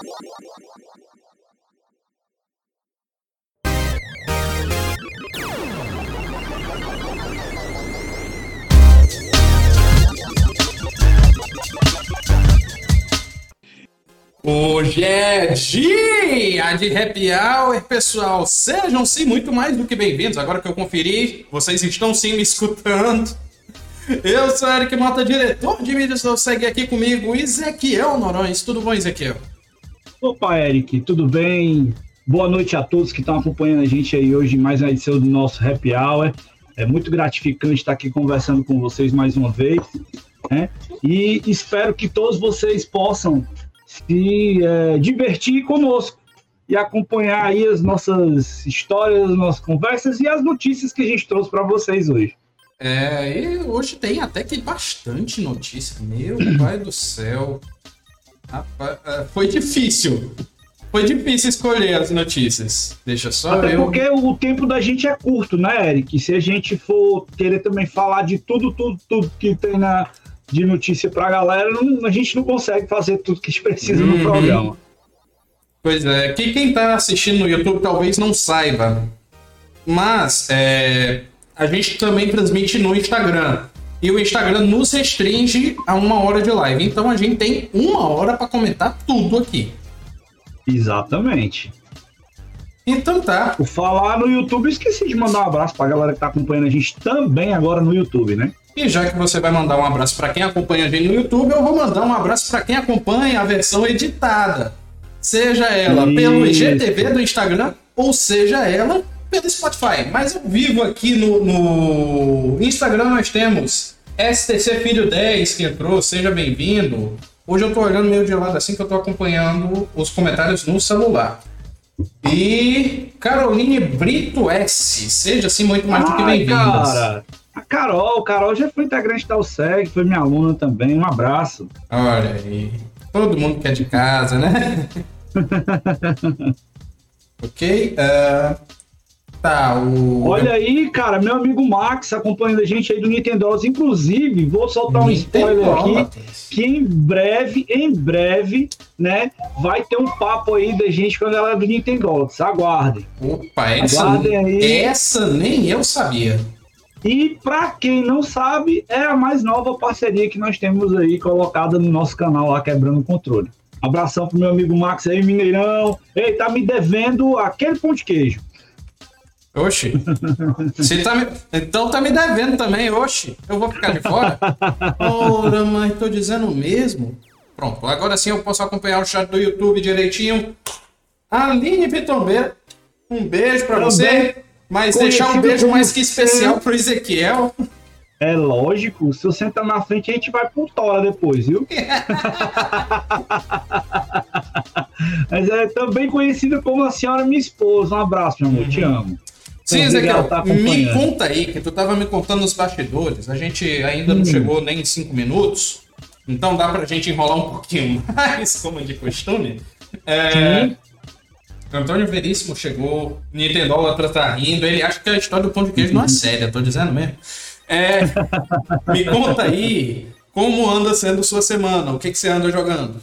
Hoje é dia de happy hour, pessoal. Sejam sim muito mais do que bem-vindos. Agora que eu conferi, vocês estão sim me escutando. Eu sou Eric Mota, diretor de mídias. Segue aqui comigo, Ezequiel Norões. Tudo bom, Ezequiel? Opa, Eric, tudo bem? Boa noite a todos que estão acompanhando a gente aí hoje em mais uma edição do nosso Happy Hour. É muito gratificante estar aqui conversando com vocês mais uma vez. Né? E espero que todos vocês possam se é, divertir conosco e acompanhar aí as nossas histórias, as nossas conversas e as notícias que a gente trouxe para vocês hoje. É, e hoje tem até que bastante notícia. Meu pai do céu. É, foi difícil. Foi difícil escolher as notícias. Deixa só Até eu. porque o tempo da gente é curto, né, Eric? Se a gente for querer também falar de tudo, tudo, tudo que tem na, de notícia pra galera, não, a gente não consegue fazer tudo que a gente precisa Uhum. no programa. Pois é, que quem tá assistindo no YouTube talvez não saiba. Mas é, a gente também transmite no Instagram. E o Instagram nos restringe a uma hora de live. Então a gente tem uma hora para comentar tudo aqui. Exatamente. Então tá. Por falar no YouTube, esqueci de mandar um abraço pra galera que tá acompanhando a gente também agora no YouTube, né? E já que você vai mandar um abraço para quem acompanha a gente no YouTube, eu vou mandar um abraço para quem acompanha a versão editada. Seja ela pelo Isso. IGTV do Instagram ou seja ela pelo Spotify. Mas ao vivo aqui no, no Instagram nós temos STC Filho 10 que entrou, seja bem-vindo. Hoje eu tô olhando meio de lado assim que eu tô acompanhando os comentários no celular. E Caroline Brito S, seja assim muito mais do que Ai, bem-vindas. cara. A Carol, Carol já foi integrante da USEG, foi minha aluna também. Um abraço. Olha aí. Todo mundo que é de casa, né? ok. ah, tá, o. Olha aí, cara, meu amigo Max acompanhando a gente aí do Nintendo. Inclusive, vou soltar um spoiler aqui. que em breve, em breve, né, vai ter um papo aí da gente com a galera do Nintendo. Aguardem. Opa, essa, Aguardem aí. essa nem eu sabia. E para quem não sabe, é a mais nova parceria que nós temos aí colocada no nosso canal lá Quebrando o Controle. Abração pro meu amigo Max aí, Mineirão. Ei, tá me devendo aquele pão de queijo. Oxi. Você tá me... Então tá me devendo também, oxi. Eu vou ficar de fora? Ora, mas tô dizendo mesmo. Pronto, agora sim eu posso acompanhar o chat do YouTube direitinho. Aline Pitombeira, um beijo pra Também você. Mas deixar um beijo mais que especial pro Ezequiel. É lógico, se você entrar na frente, a gente vai por tora depois, viu? Mas é também conhecido como a senhora minha esposa. Um abraço, meu amor, te amo. Sim, Ezequiel, tá me conta aí, que tu tava me contando os bastidores. A gente ainda não Hum. chegou nem em cinco minutos. Então dá pra gente enrolar um pouquinho mais, como de costume. É. Antônio Veríssimo chegou, Nintendólatra tá rindo, ele acha que a história do pão de queijo não é séria, tô dizendo mesmo. É, me conta aí como anda sendo sua semana, o que, que você anda jogando?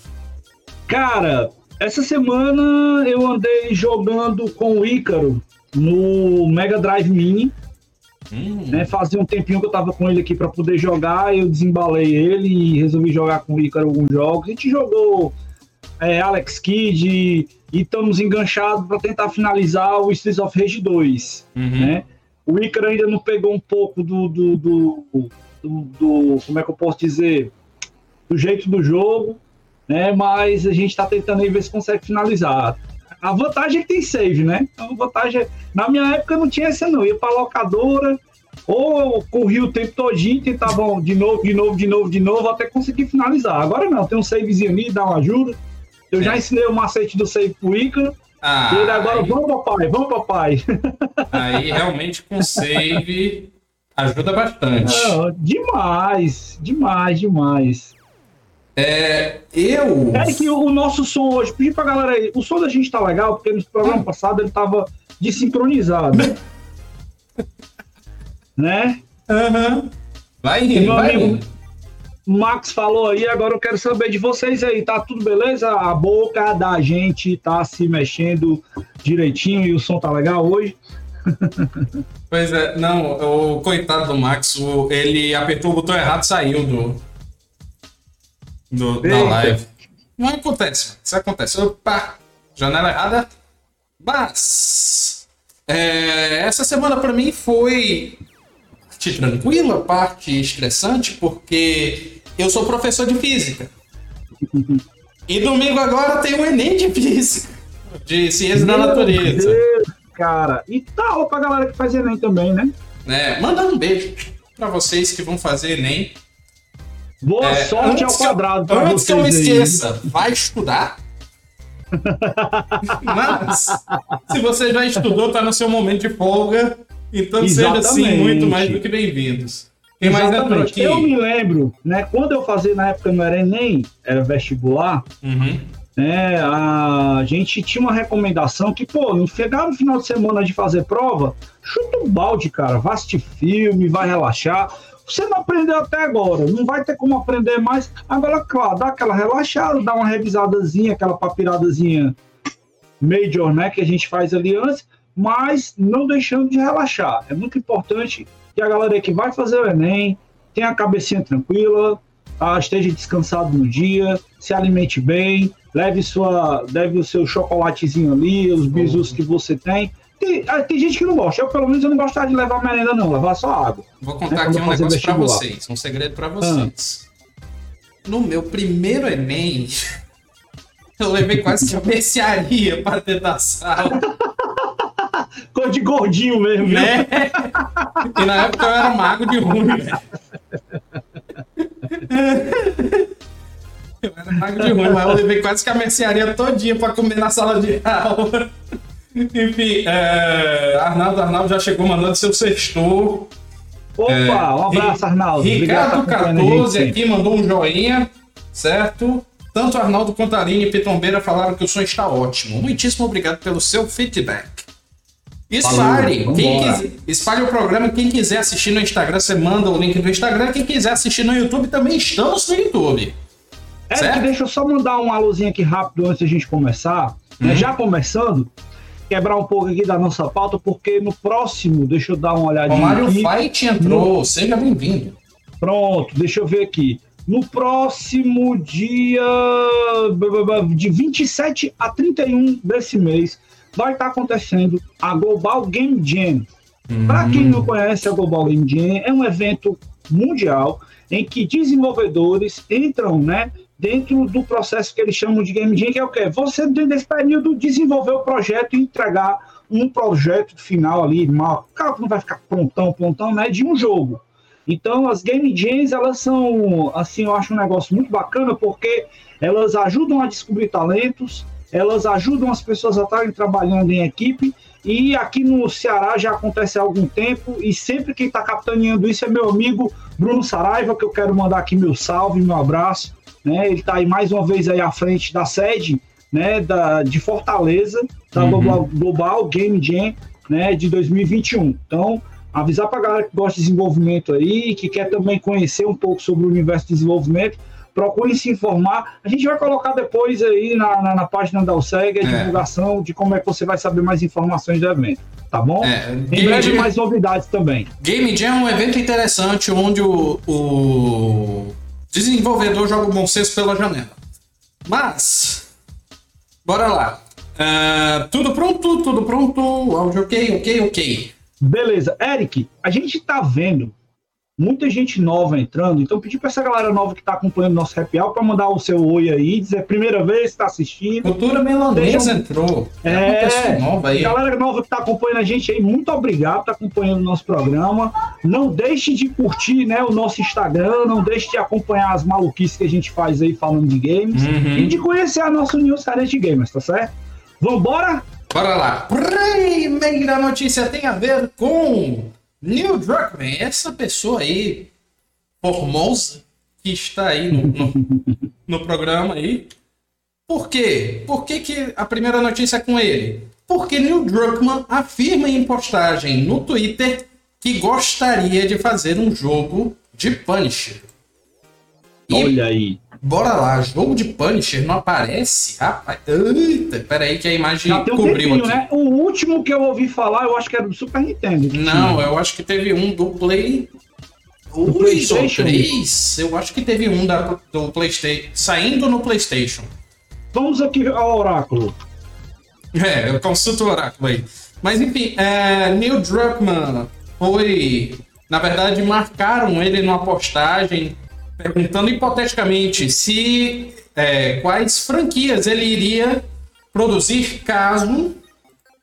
Cara, essa semana eu andei jogando com o Ícaro no Mega Drive Mini. Hum, Né? Fazia um tempinho que eu tava com ele aqui para poder jogar, eu desembalei ele e resolvi jogar com o Ícaro alguns jogos. A gente jogou é, Alex Kidd e estamos enganchados para tentar finalizar o Streets of Rage 2. uhum. né? O Ícaro ainda não pegou um pouco do, do, do, do- do- Como é que eu posso dizer? Do jeito do jogo, né? Mas a gente está tentando aí ver se consegue finalizar. A vantagem é que tem save, né? Então, a vantagem é... Na minha época não tinha essa, não. Ia pra locadora, ou corria o tempo todinho, tentava de novo, de novo, de novo, de novo, até conseguir finalizar. Agora não, tem um savezinho ali, dá uma ajuda. Eu já É. ensinei o macete do save pro Ícaro. Ah, e ele agora, aí- vamos papai, vamos papai. Aí realmente com save ajuda bastante. Demais, demais, demais. É, eu. É que o nosso som hoje, pedi pra galera aí, o som da gente tá legal, porque no programa passado ele tava desincronizado. né? Aham. Vai E rindo, meu vai amigo-. Max falou aí, agora eu quero saber de vocês aí, tá tudo beleza? A boca da gente tá se mexendo direitinho e o som tá legal hoje? Pois é, não, o coitado do Max, ele apertou o botão errado e saiu do, do da live. Não acontece, isso acontece. Opa, janela errada. Mas é, essa semana para mim foi parte tranquila, parte estressante, porque eu sou professor de física. E domingo agora tem o Enem de física, de ciência da natureza. Deus, cara, e tal pra galera que faz Enem também, né? É, mandando um beijo para vocês que vão fazer Enem. Boa é, sorte ao quadrado para Antes que eu me esqueça, aí. vai estudar. Mas, se você já estudou, tá no seu momento de folga, então Exatamente. seja assim muito mais do que bem-vindos. Quem mais entrou aqui? Eu me lembro, né? Quando eu fazia na época não era Enem, era vestibular, uhum. né? A gente tinha uma recomendação que, pô, não chegar no final de semana de fazer prova, chuta um balde, cara, vai assistir filme, vai relaxar. Você não aprendeu até agora, não vai ter como aprender mais. Agora, claro, dá aquela relaxada, dá uma revisadazinha, aquela papiradazinha major, né, que a gente faz ali antes, mas não deixando de relaxar. É muito importante que a galera que vai fazer o Enem tenha a cabecinha tranquila, tá? esteja descansado no dia, se alimente bem, leve, sua, leve o seu chocolatezinho ali, os bisus que você tem, tem, ah, tem, gente que não gosta. Eu, pelo menos, eu não gostava de levar merenda, não. Levar só água. Vou contar é, aqui um negócio pra vocês. Um segredo pra vocês. Ah. No meu primeiro Enem, eu levei quase que a mercearia para dentro da sala. Coisa de gordinho mesmo, né? E na época eu era mago de ruim, velho. Eu era mago de ruim, mas eu levei quase que a mercearia todinha para comer na sala de aula. Enfim, é, Arnaldo, Arnaldo já chegou mandando seu sextor. Opa, é, um abraço, Arnaldo. Ricardo 14 aqui mandou um joinha, certo? Tanto Arnaldo quanto a Aline Pitombeira falaram que o som está ótimo. Muitíssimo obrigado pelo seu feedback. Espalhe, quem quiser, espalhe o programa. Quem quiser assistir no Instagram, você manda o link do Instagram. Quem quiser assistir no YouTube, também estamos no YouTube. É, deixa eu só mandar um alôzinho aqui rápido antes da gente começar. Né? Uhum. Já começando, quebrar um pouco aqui da nossa pauta, porque no próximo, deixa eu dar uma olhadinha. O Mario aqui, Fight entrou, no... seja bem-vindo. Pronto, deixa eu ver aqui. No próximo dia de 27 a 31 desse mês, vai estar acontecendo a Global Game Jam. Hum. Para quem não conhece, a Global Game Jam é um evento mundial em que desenvolvedores entram, né, dentro do processo que eles chamam de game jam, que é o quê? Você, dentro desse período, desenvolver o projeto e entregar um projeto final ali, mal, claro que não vai ficar prontão, prontão, né, de um jogo. Então, as game jams, elas são, assim, eu acho um negócio muito bacana, porque elas ajudam a descobrir talentos, elas ajudam as pessoas a estarem trabalhando em equipe, e aqui no Ceará já acontece há algum tempo, e sempre quem está capitaneando isso é meu amigo Bruno Saraiva, que eu quero mandar aqui meu salve, meu abraço, né? Ele está aí mais uma vez aí à frente da sede, né? Da, de Fortaleza, da uhum. Global, Global Game Jam, né? De 2021. Então, avisar para a galera que gosta de desenvolvimento aí, que quer também conhecer um pouco sobre o universo de desenvolvimento, procure se informar. A gente vai colocar depois aí na, na, na página da USEG a é. divulgação de como é que você vai saber mais informações do evento. Tá bom? É, em breve Jam... mais novidades também. Game Jam é um evento interessante onde o, o Desenvolvedor joga o bom senso pela janela. Mas, bora lá. Uh, tudo pronto, tudo pronto. Áudio ok, ok, ok. Beleza. Eric, a gente tá vendo muita gente nova entrando, então pedi para essa galera nova que está acompanhando nosso happy hour para mandar o seu oi aí, dizer primeira vez está assistindo. Cultura Melanesa um... entrou. É, nova aí. galera nova que está acompanhando a gente aí, muito obrigado por tá acompanhando o nosso programa. Não deixe de curtir, né, o nosso Instagram, não deixe de acompanhar as maluquices que a gente faz aí falando de games uhum. e de conhecer a nossa News de Gamers, tá certo? Vambora? Bora lá. Primeira notícia tem a ver com Neil Druckmann, essa pessoa aí, formosa, que está aí no, no, no, programa aí. Por quê? Por que, que a primeira notícia é com ele? Porque Neil Druckmann afirma em postagem no Twitter que gostaria de fazer um jogo de Punisher. E Olha aí. Bora lá, jogo de Punisher não aparece? Rapaz, eita, peraí que a imagem Já um cobriu tempinho, aqui. né? O último que eu ouvi falar, eu acho que era do Super Nintendo. Não, tinha. eu acho que teve um do Play. Do Dois ou PlayStation? três. Eu acho que teve um da, do PlayStation. Saindo no PlayStation. Vamos aqui ao oráculo. É, eu consulto o oráculo aí. Mas enfim, é, Neil Druckmann foi. Na verdade, marcaram ele numa postagem perguntando hipoteticamente se é, quais franquias ele iria produzir caso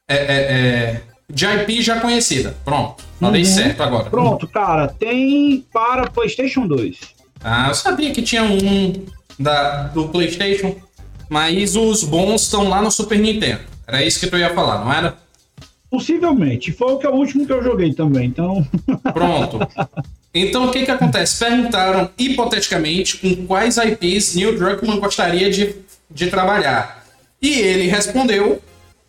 é, é, é, de IP já conhecida. Pronto, falei Uhum. certo agora. Pronto, cara, tem para PlayStation 2. Ah, eu sabia que tinha um da, do PlayStation, mas os bons estão lá no Super Nintendo. Era isso que tu ia falar, não era? Possivelmente. Foi o, que, é o último que eu joguei também, então. Pronto. Então o que que acontece? Perguntaram hipoteticamente com quais IPs Neil Druckmann gostaria de, de trabalhar. E ele respondeu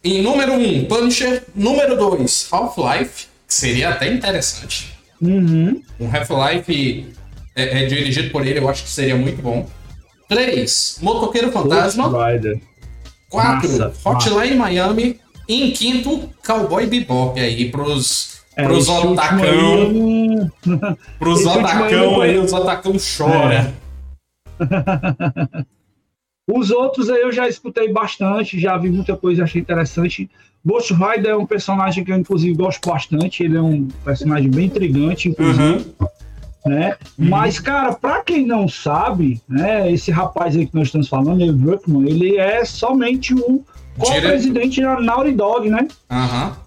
em número 1, um, Punisher, número 2, Half-Life, que seria até interessante. Uhum. Um Half-Life é, é dirigido por ele, eu acho que seria muito bom. 3, Motoqueiro Fantasma. Ghost Rider. 4, Massa, Hotline Miami. E em quinto, Cowboy Bebop aí pros, É, pros otacão. aí Pros otacão aí, os otacão chora. Os outros aí eu já escutei bastante, já vi muita coisa, achei interessante. Ghost Rider é um personagem que eu, inclusive, gosto bastante. Ele é um personagem bem intrigante, inclusive. Uhum. né? Mas, cara, pra quem não sabe, né, esse rapaz aí que nós estamos falando, Druckmann, ele é somente o co-presidente da Naughty Dog, né? Aham.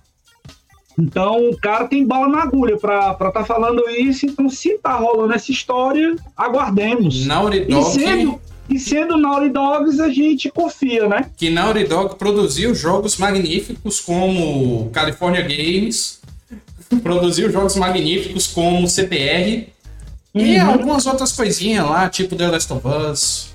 Então, o cara tem bala na agulha pra estar tá falando isso. Então, se tá rolando essa história, aguardemos. Naughty E Dog, sendo, e sendo Naughty Dogs, a gente confia, né? que Naughty Dog produziu jogos magníficos como California Games, produziu jogos magníficos como CPR e Uhum. algumas outras coisinhas lá, tipo The Last of Us.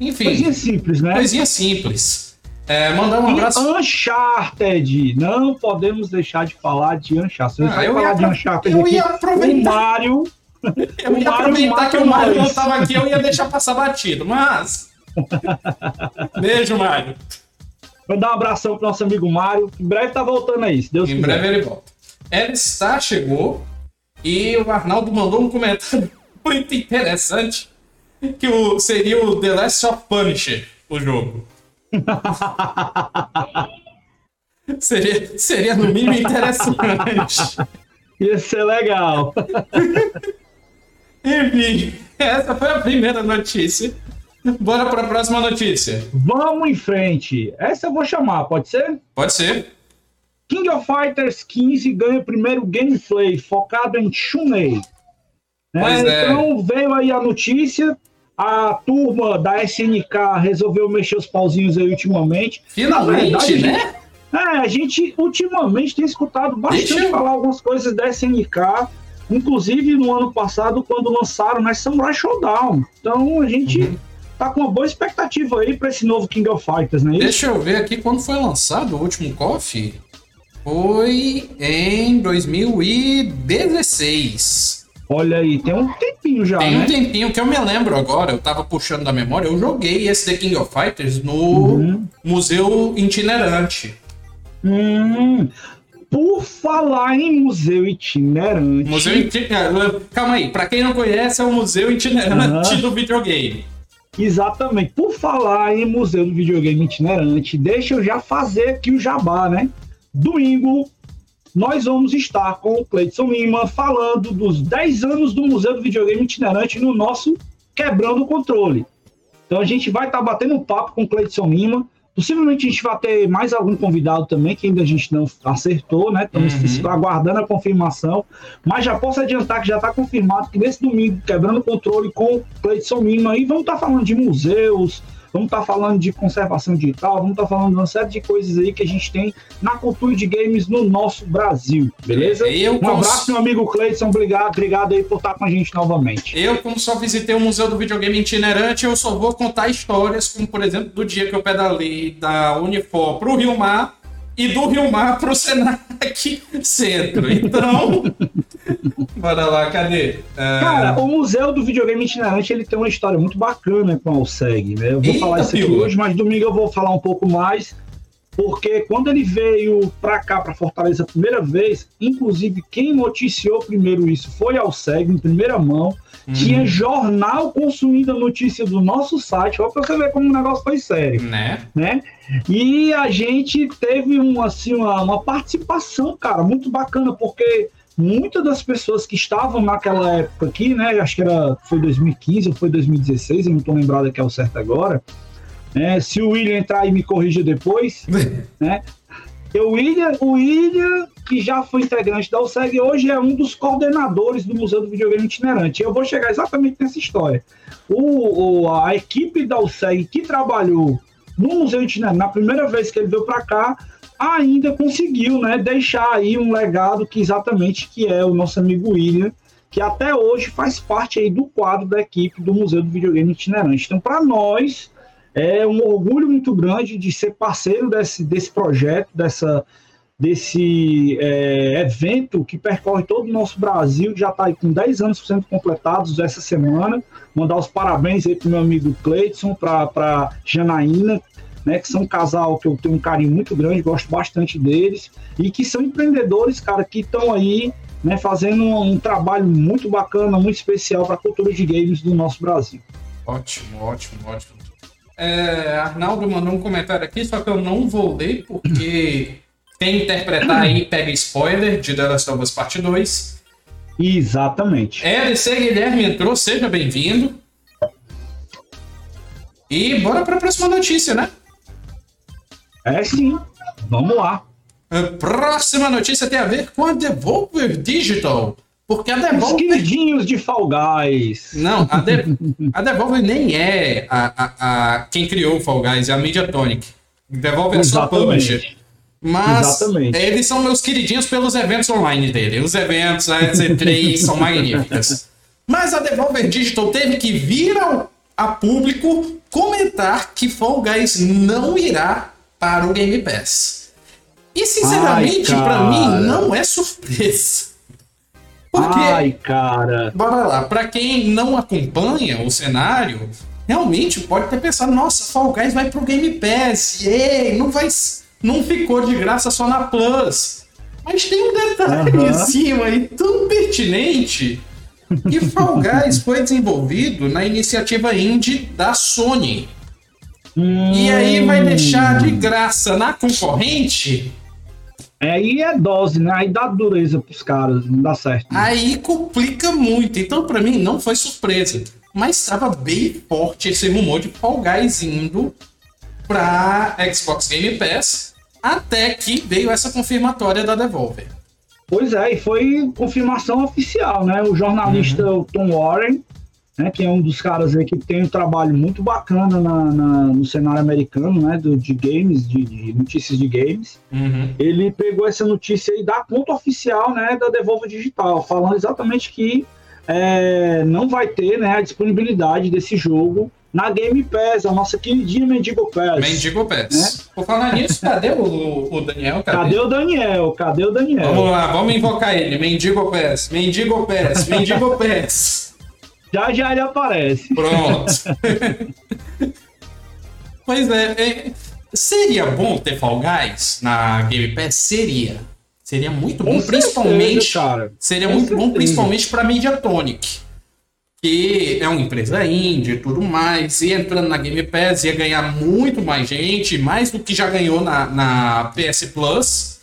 Enfim, Coisinha simples, né? coisinha simples. É, mandar um abraço. E Uncharted. Não podemos deixar de falar de Uncharted. Ah, eu ia de Uncharted eu ia aproveitar. o Mario... Eu ia Mario aproveitar que o Mário não estava aqui, eu ia deixar passar batido, mas. Beijo, Mário. Vou dar um abração pro nosso amigo Mário. Em breve tá voltando aí, se Deus Em quiser. breve ele volta. Elstar chegou e o Arnaldo mandou um comentário muito interessante que o, seria o The Last of Punisher, o jogo. Seria, seria no mínimo interessante. Ia ser legal. Enfim, essa foi a primeira notícia. Bora para a próxima notícia. Vamos em frente. Essa eu vou chamar, pode ser? Pode ser. King of Fighters 15 ganha o primeiro gameplay focado em Shunei. Né? Pois é. Então veio aí a notícia. A turma da SNK resolveu mexer os pauzinhos aí ultimamente. Finalmente, Na verdade, né? É, a gente ultimamente tem escutado bastante Deixa falar algumas coisas da SNK, inclusive no ano passado, quando lançaram né, Samurai Showdown. Então a gente Uhum. tá com uma boa expectativa aí para esse novo King of Fighters, né? Deixa eu ver aqui quando foi lançado o último KOF. Foi em 2016. Olha aí, tem um tempinho já, Tem um né? tempinho que eu me lembro agora, eu tava puxando da memória, eu joguei esse The King of Fighters no Uhum. Museu Itinerante. Hum, por falar em museu itinerante. Museu Itinerante. Calma aí, pra quem não conhece, é o Museu Itinerante Aham. do videogame. Exatamente. Por falar em museu do videogame itinerante, deixa eu já fazer aqui o jabá, né? Domingo, nós vamos estar com o Cleiton Lima falando dos 10 anos do Museu do Videogame Itinerante no nosso Quebrando o Controle. Então a gente vai estar batendo um papo com o Cleiton Lima. Possivelmente a gente vai ter mais algum convidado também, que ainda a gente não acertou, né? Estamos Uhum. aguardando a confirmação. Mas já posso adiantar que já está confirmado que nesse domingo, quebrando o controle com o Cleiton Lima, aí vamos estar falando de museus, vamos estar falando de conservação digital, vamos estar falando de uma série de coisas aí que a gente tem na cultura de games no nosso Brasil, beleza? Eu, Um abraço, meu amigo Cleiton, obrigado, obrigado aí por estar com a gente novamente. eu, como só visitei o Museu do Videogame Itinerante, eu só vou contar histórias, como por exemplo, do dia que eu pedalei da Unifor pro Rio Mar e do Rio Mar pro Senac Centro. Então, bora lá, cadê? Uh... Cara, o Museu do Videogame Itinerante ele tem uma história muito bacana com a Alseg, né? Eu vou Eita, falar isso aqui hoje, mas domingo eu vou falar um pouco mais porque quando ele veio para cá, para Fortaleza, a primeira vez, inclusive quem noticiou primeiro isso foi ao SEG, em primeira mão. Uhum. Tinha jornal consumindo a notícia do nosso site, para você ver como o negócio foi sério. Né? né? E a gente teve um, assim, uma, uma participação, cara, muito bacana, porque muitas das pessoas que estavam naquela época aqui, né? Acho que era, foi 2015 ou foi 2016, eu não estou lembrado aqui ao certo agora né? Se o William entrar e me corrija depois, né? O William, o William, que já foi integrante da USEG, hoje é um dos coordenadores do Museu do Videogame Itinerante. Eu vou chegar exatamente nessa história. O, o a equipe da USEG que trabalhou no Museu Itinerante, na primeira vez que ele veio para cá, ainda conseguiu né, deixar aí um legado que exatamente que é o nosso amigo William, que até hoje faz parte aí do quadro da equipe do Museu do Videogame Itinerante. Então, para nós, é um orgulho muito grande de ser parceiro desse, desse projeto, dessa, desse é, evento que percorre todo o nosso Brasil, já está com 10 anos sendo completados essa semana. Mandar os parabéns aí para meu amigo Cleiton, para Janaína, né, que são um casal que eu tenho um carinho muito grande, gosto bastante deles, e que são empreendedores, cara, que estão aí né, fazendo um, um, trabalho muito bacana, muito especial para a cultura de games do nosso Brasil. Ótimo, ótimo, ótimo. É, Arnaldo mandou um comentário aqui, só que eu não vou ler, porque quem interpretar aí pega spoiler de The Last of Us Part 2. Exatamente. LC Guilherme entrou, seja bem-vindo. E bora para a próxima notícia, né? É sim, vamos lá. A próxima notícia tem a ver com a Devolver Digital. Porque a Devolver. Os queridinhos de Fall Guys. Não, a, de... a Devolver nem é a, a, a, quem criou o Fall Guys, é a Mediatonic. Devolver é só publisher. Mas Exatamente. eles são meus queridinhos pelos eventos online dele. Os eventos, a EC3 são magníficos. Mas a Devolver Digital teve que vir ao, a público comentar que Fall Guys não irá para o Game Pass. E sinceramente, para mim, não é surpresa. Porque, Ai, cara. Bora lá, pra quem não acompanha o cenário, realmente pode ter pensado, nossa, Fall Guys vai pro Game Pass, yay, não vai. Não ficou de graça só na Plus. Mas tem um detalhe uhum. em cima aí tão pertinente que Fall Guys foi desenvolvido na iniciativa indie da Sony. Hum. E aí vai deixar de graça na concorrente Aí é dose, né? Aí dá dureza pros caras, não dá certo. Né? Aí complica muito. Então, para mim, não foi surpresa. Mas estava bem forte esse rumor de Fall Guys indo pra Xbox Game Pass, até que veio essa confirmatória da Devolver. Pois é, e foi confirmação oficial, né? O jornalista uhum. Tom Warren né, que é um dos caras aí que tem um trabalho muito bacana na, na no cenário americano, né, do, de games, de, de notícias de games. Uhum. Ele pegou essa notícia aí da conta oficial, né, da Devolver Digital, falando exatamente que é, não vai ter, né, a disponibilidade desse jogo na Game Pass, a nossa queridinha Mendigo Pass. Mendigo Pass. Né? Por falar nisso, cadê o, o Daniel? Cadê? cadê? o Daniel? Cadê o Daniel? Vamos lá, vamos invocar ele. Mendigo Pass, Mendigo Pass, Mendigo Pass. Já já ele aparece. Pronto. pois é, é, seria bom ter Fall Guys na Game Pass? Seria. Seria muito bom, principalmente. Cara. Seria Com muito certeza. bom, principalmente para Mediatonic. Que é uma empresa indie e tudo mais. E entrando na Game Pass ia ganhar muito mais gente, mais do que já ganhou na, na PS Plus.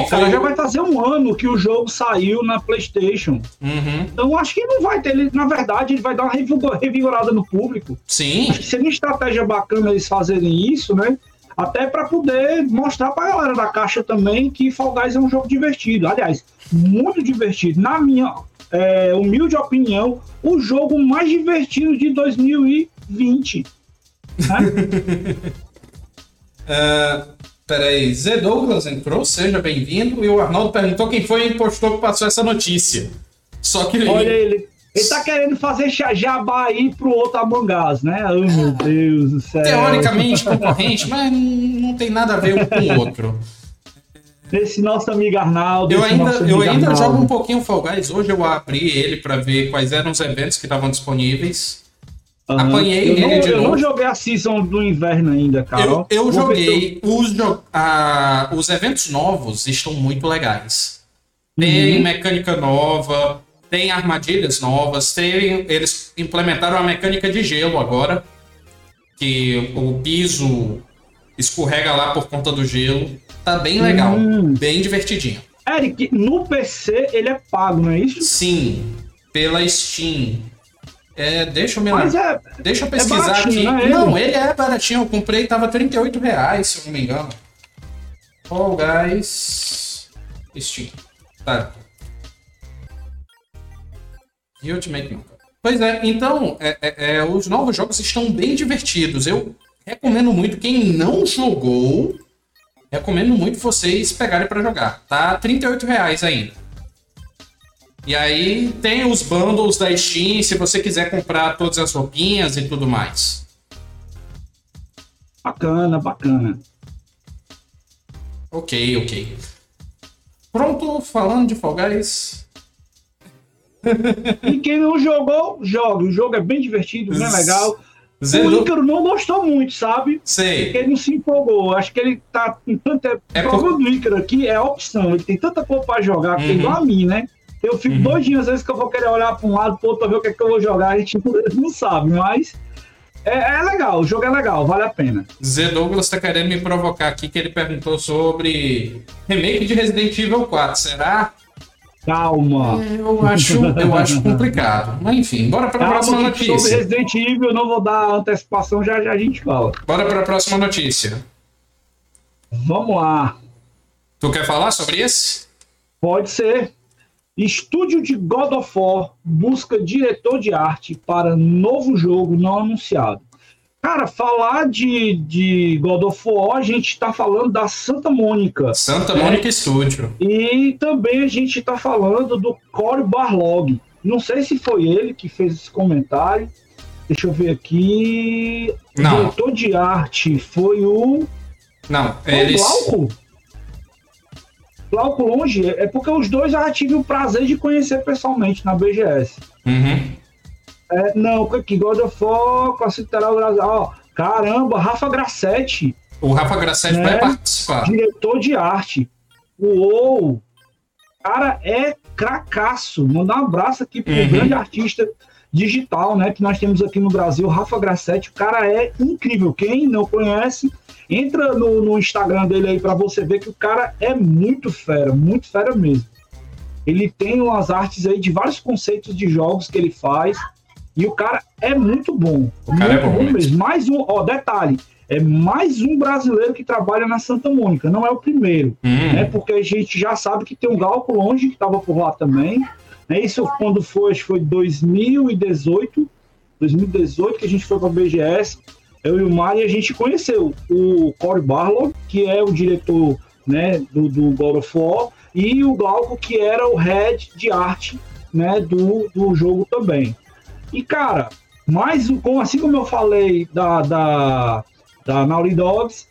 O cara já vai fazer um ano que o jogo saiu na PlayStation. Uhum. Então acho que não vai ter. Ele, na verdade, ele vai dar uma revigorada no público. Sim. Acho que seria uma estratégia bacana eles fazerem isso, né? Até para poder mostrar para a galera da caixa também que Fall Guys é um jogo divertido. Aliás, muito divertido. Na minha é, humilde opinião, o jogo mais divertido de 2020. Né? uh, Peraí, Zé Douglas entrou, seja bem-vindo. E o Arnaldo perguntou quem foi o impostor que passou essa notícia. Só que. Olha ele. Ele tá querendo fazer jabá aí pro outro Among Us, né? Ai, oh, meu Deus do céu. Teoricamente concorrente, mas não tem nada a ver um com o outro. Desse nosso amigo Arnaldo. Eu esse ainda, eu ainda Arnaldo. jogo um pouquinho Fall Guys. Hoje eu abri ele pra ver quais eram os eventos que estavam disponíveis. Aham. apanhei eu não, ele de eu não novo. joguei a season do inverno ainda, cara. Eu, eu joguei. Os, jo- ah, os eventos novos estão muito legais. Tem Uhum. mecânica nova, tem armadilhas novas, tem, eles implementaram a mecânica de gelo agora. Que o piso escorrega lá por conta do gelo. Tá bem legal, Hum. bem divertidinho. Eric, no PC ele é pago, não é isso? Sim, pela Steam. É, deixa eu me Mas é. Deixa eu pesquisar aqui. baratinho, não é ele? É baratinho. Eu comprei, tava 38 reais, se eu não me engano. Fall Guys Steam. Tá. Ultimate Knockout. Pois é, então, é, é, é, os novos jogos estão bem divertidos. Eu recomendo muito, quem não jogou, recomendo muito vocês pegarem pra jogar. Tá 38 reais ainda. E aí tem os bundles da Steam, se você quiser comprar todas as roupinhas e tudo mais. Bacana, bacana. Ok, ok. Pronto, falando de Fall Guys. E quem não jogou, joga. O jogo é bem divertido, bem legal. O Zero. Ícaro não gostou muito, sabe? Porque Sei. ele não se empolgou. Acho que ele tá com tanta. É o problema do Ícaro aqui é a opção. Ele tem tanta coisa pra jogar, porque Uhum. igual a mim, né? Eu fico Uhum. dois dias, às vezes, que eu vou querer olhar pra um lado, pro outro, ver o que é que eu vou jogar. A gente não sabe, mas. É, é legal, o jogo é legal, vale a pena. Zé Douglas tá querendo me provocar aqui que ele perguntou sobre remake de Resident Evil 4. Será? Calma. Eu acho, eu acho complicado. Mas enfim, bora pra próxima Calma, que sobre notícia. Resident Evil, eu não vou dar antecipação, já já a gente fala. Bora pra próxima notícia. Vamos lá. Tu quer falar sobre esse? Pode ser. Estúdio de God of War busca diretor de arte para novo jogo não anunciado. Cara, falar de, de God of War, a gente está falando da Santa Mônica. Santa Mônica Studio. E também a gente está falando do Cory Barlog. Não sei se foi ele que fez esse comentário. Deixa eu ver aqui. O Não. diretor de arte foi o. Não, Foi eles. o Glauco? Glauco Longe? É porque os dois eu já tive o prazer de conhecer pessoalmente na BGS. Uhum. É, não, aqui, God of War, Brasil. Ó, caramba, Rafa Grassetti, O Rafa Grassetti Né? vai participar. diretor de arte. Uou! Cara, é cracaço. Mandar um abraço aqui pro Uhum. grande artista digital, né, que nós temos aqui no Brasil, Rafa Grassetti. O cara é incrível. Quem não conhece, entra no, no Instagram dele aí para você ver que o cara é muito fera, muito fera mesmo. Ele tem umas artes aí de vários conceitos de jogos que ele faz. E o cara é muito bom. O cara é bom mesmo. mesmo. Mais um, ó, detalhe, é mais um brasileiro que trabalha na Santa Mônica, não é o primeiro Hum. né? Porque a gente já sabe que tem um Galco Longe que estava por lá também. Né? Isso quando foi, acho que foi 2018, 2018 que a gente foi para a BGS, eu e o Mário, e a gente conheceu o Cory Barlow, que é o diretor né, do, do God of War, e o Glauco, que era o head de arte né, do, do jogo também. E, cara, mais um, assim como eu falei da, da, da Naughty Dogs,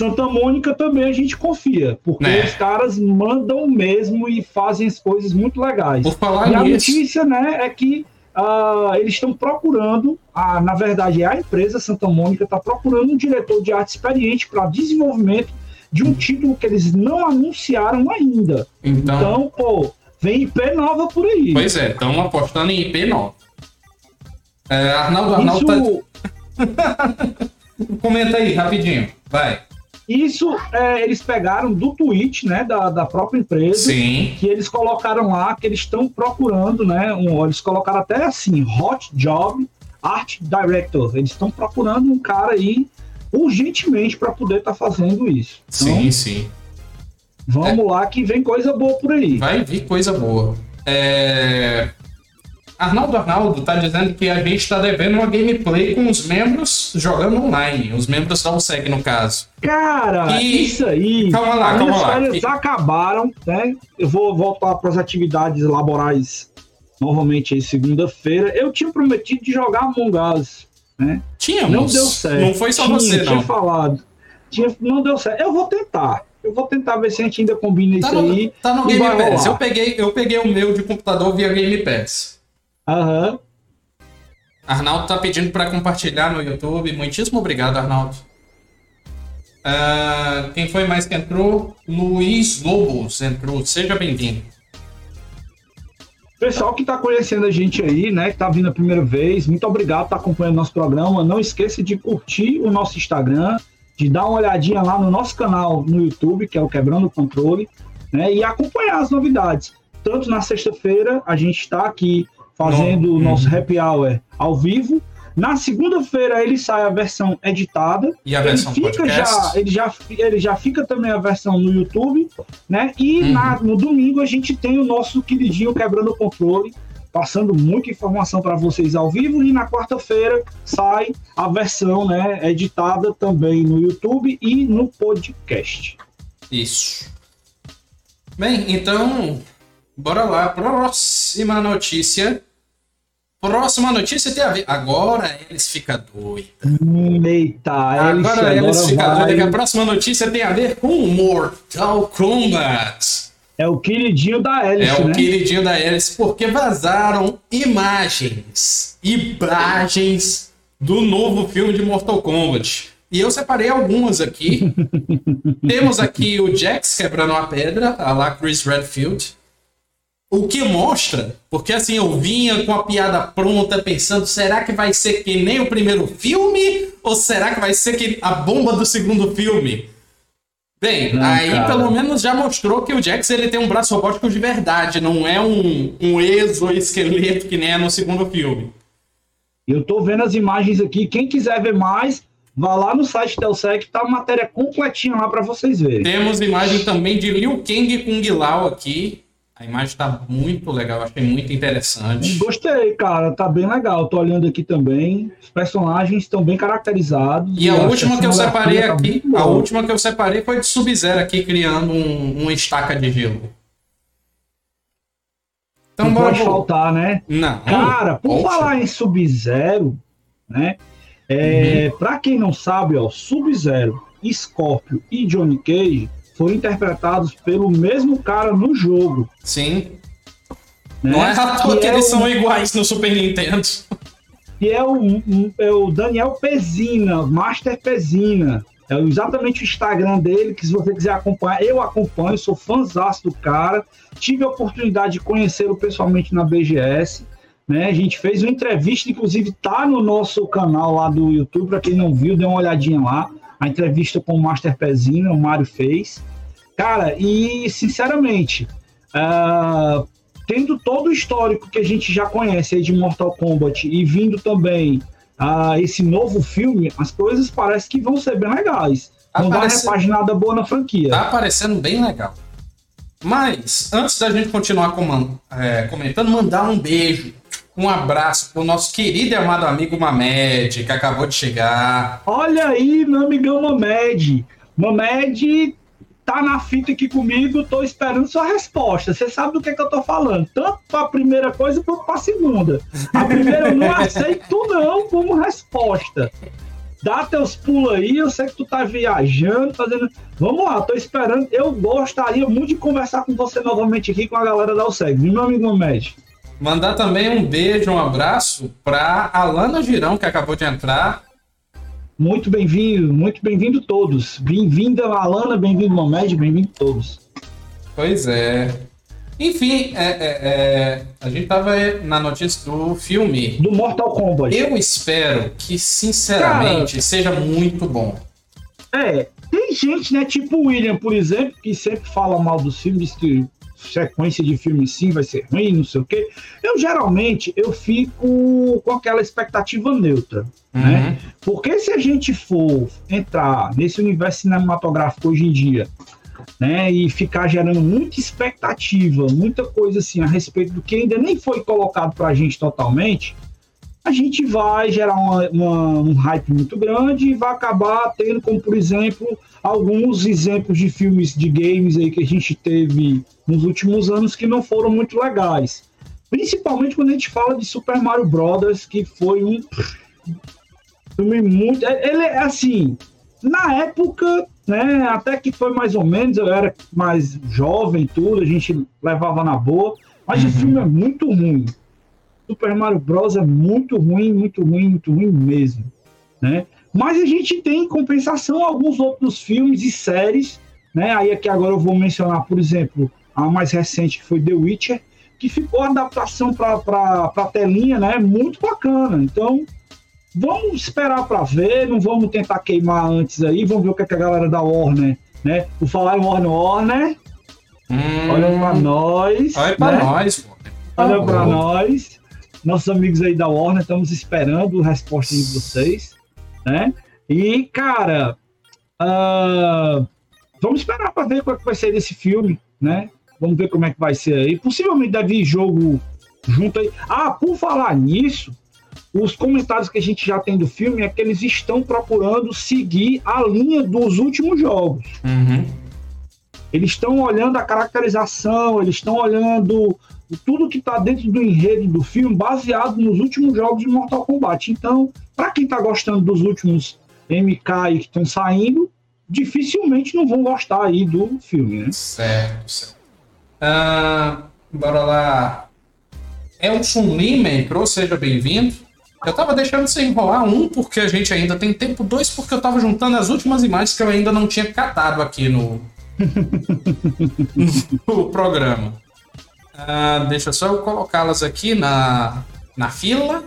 Santa Mônica também a gente confia, porque Né. os caras mandam mesmo e fazem as coisas muito legais. Por falar E a notícia, né, é que ah, eles estão procurando, ah, na verdade, a empresa Santa Mônica está procurando um diretor de arte experiente para desenvolvimento de um título que eles não anunciaram ainda. Então, Então, pô, vem IP nova por aí. pois é, estão apostando em IP nova. É, Arnaldo, Arnaldo tá... Isso, Comenta aí, rapidinho. Vai. Isso é, eles pegaram do tweet, né, da, da própria empresa. Sim. que eles colocaram lá que eles estão procurando, né? Um, eles colocaram até assim, hot job art director. Eles estão procurando um cara aí urgentemente para poder estar fazendo isso. Então, Sim, sim. vamos lá que vem coisa boa por aí. Vai vir coisa boa. É... Arnaldo Arnaldo tá dizendo que a gente tá devendo uma gameplay com os membros jogando online. Os membros da USEG, no caso. Cara, E- isso aí. Calma lá, as calma minhas lá. férias Que- acabaram, né? Eu vou voltar para as atividades laborais novamente aí segunda-feira. Eu tinha prometido de jogar Among Us, Tínhamos. Não deu certo. Não foi só Tinha, você, tinha não. falado. Tinha, não deu certo. Eu vou tentar. Eu vou tentar ver se a gente ainda combina Tá isso no, aí. tá no Game Pass. Eu peguei, eu peguei o meu de computador via Game Pass. Aham. Arnaldo tá pedindo para compartilhar no YouTube. Muitíssimo obrigado, Arnaldo. Ah, quem foi mais que entrou? Luiz Lobos entrou. Seja bem-vindo. Pessoal que está conhecendo a gente aí, né, que está vindo a primeira vez, muito obrigado por estar acompanhando nosso programa. Não esqueça de curtir o nosso Instagram, de dar uma olhadinha lá no nosso canal no YouTube, que é o Quebrando o Controle, né, e acompanhar as novidades. Tanto na sexta-feira, a gente está aqui fazendo o nosso happy hour ao vivo. Na segunda-feira ele sai a versão editada. E a Ele versão fica podcast? já, ele já, ele já fica também a versão no YouTube, né? E Uhum. na- no domingo a gente tem o nosso queridinho quebrando o controle, passando muita informação para vocês ao vivo e na quarta-feira sai a versão, né, editada também no YouTube e no podcast. Isso. Bem, então, bora lá. Próxima notícia. Próxima notícia tem a ver. Agora eles ficam doidos. Eita, Alice, Agora eles ficam vai- doidos. que A próxima notícia tem a ver com Mortal Kombat. É o queridinho da Alice, É o né? queridinho da Alice, porque vazaram imagens, imagens do novo filme de Mortal Kombat. E eu separei algumas aqui. Temos aqui o Jax quebrando uma pedra, a lá Chris Redfield. O que mostra, porque assim eu vinha com a piada pronta pensando, será que vai ser que nem o primeiro filme? Ou será que vai ser que a bomba do segundo filme? Bem, Não, aí cara. pelo menos já mostrou que o Jax ele tem um braço robótico de verdade, não é um, um exoesqueleto que nem é no segundo filme. Eu tô vendo as imagens aqui. Quem quiser ver mais, vá lá no site Telsec, tá a matéria completinha lá para vocês verem. Temos imagem também de Liu Kang com Guilau aqui. A imagem tá muito legal, achei muito interessante. Gostei, cara, tá bem legal. Tô olhando aqui também. Os personagens estão bem caracterizados. E a última que eu cenografia separei tá aqui, muito a última que eu separei foi de Sub-Zero aqui criando um, uma estaca de gelo. Então Não bora pode pro- faltar, né? Não. Cara, por Poxa. falar em Sub-Zero, né? É, Uhum. Pra quem não sabe, ó, Sub-Zero, Scorpio e Johnny Cage foram interpretados pelo mesmo cara no jogo. Sim. Né? Não é à toa Que que é eles o- são iguais no Super Nintendo. que é o, é o Daniel Pezina, Master Pezina. É exatamente o Instagram dele, que se você quiser acompanhar, eu acompanho, sou fãzaço do cara. Tive a oportunidade de conhecê-lo pessoalmente na BGS. Né? A gente fez uma entrevista, inclusive tá no nosso canal lá do YouTube, para quem não viu, dê uma olhadinha lá. A entrevista com o Master Pezina, o Mário fez. Cara, e sinceramente, ah, tendo todo o histórico que a gente já conhece de Mortal Kombat e vindo também a esse novo filme, as coisas parecem que vão ser bem legais. Dar uma Aparece- repaginada boa na franquia. Tá parecendo bem legal. Mas, antes da gente continuar é, comentando, mandar um beijo, um abraço pro nosso querido e amado amigo Mamed, que acabou de chegar. Olha aí, meu amigão Mamed. Mamed tá na fita aqui comigo, tô esperando sua resposta. Você sabe do que, que eu tô falando, tanto pra primeira coisa quanto pra segunda. A primeira eu não aceito não como resposta. Dá teus pulos aí, eu sei que tu tá viajando, fazendo. Vamos lá, tô esperando. Eu gostaria muito de conversar com você novamente aqui com a galera da OSEG, meu amigo Mamed? Mandar também um beijo, um abraço pra Alana Girão, que acabou de entrar. Muito bem-vindo, muito bem-vindo todos. Bem-vinda, Alana, bem-vindo, Mamed, bem-vindo todos. Pois é. Enfim, é, é, é, a gente tava na notícia do filme. Do Mortal Kombat. Eu espero que, sinceramente, seja muito bom. É, tem gente, né, tipo o William, por exemplo, que sempre fala mal dos filmes, que sequência de filmes sim vai ser ruim, não sei o quê. Eu, geralmente, eu fico com aquela expectativa neutra, né? Porque se a gente for entrar nesse universo cinematográfico hoje em dia, né, e ficar gerando muita expectativa, muita coisa assim a respeito do que ainda nem foi colocado pra gente totalmente, a gente vai gerar uma- uma- um hype muito grande e vai acabar tendo, como por exemplo, alguns exemplos de filmes de games aí que a gente teve nos últimos anos que não foram muito legais. Principalmente quando a gente fala de Super Mario Brothers, que foi um filme muito. Ele é assim. na época, né, até que foi mais ou menos, eu era mais jovem tudo, a gente levava na boa, mas uhum. o filme é muito ruim. Super Mario Bros. é muito ruim, muito ruim, muito ruim mesmo, né? Mas a gente tem em compensação alguns outros filmes e séries, né? Aí aqui agora eu vou mencionar, por exemplo, a mais recente que foi The Witcher, que ficou a adaptação para a telinha, né? Muito bacana. Então, vamos esperar para ver, não vamos tentar queimar antes aí, vamos ver o que, é que a galera da Warner, né? Por falar em Warner, Warner, hum, olha para nós. Olha para né? nós, Olha para nós. Nossos amigos aí da Warner, estamos esperando a resposta de vocês, né? E, cara, uh, vamos esperar para ver qual é vai ser desse filme, né? Vamos ver como é que vai ser aí. Possivelmente deve vir jogo junto aí. Ah, por falar nisso, os comentários que a gente já tem do filme é que eles estão procurando seguir a linha dos últimos jogos. Uhum. Eles estão olhando a caracterização, eles estão olhando tudo que está dentro do enredo do filme, baseado nos últimos jogos de Mortal Kombat. Então, para quem está gostando dos últimos MK que estão saindo, dificilmente não vão gostar aí do filme, né? Certo, certo. Ah, bora lá. Elson Lima entrou, seja bem-vindo. Eu tava deixando você enrolar um porque a gente ainda tem tempo, dois porque eu tava juntando as últimas imagens que eu ainda não tinha catado aqui no, no programa. Ah, deixa só eu colocá-las aqui na, na fila.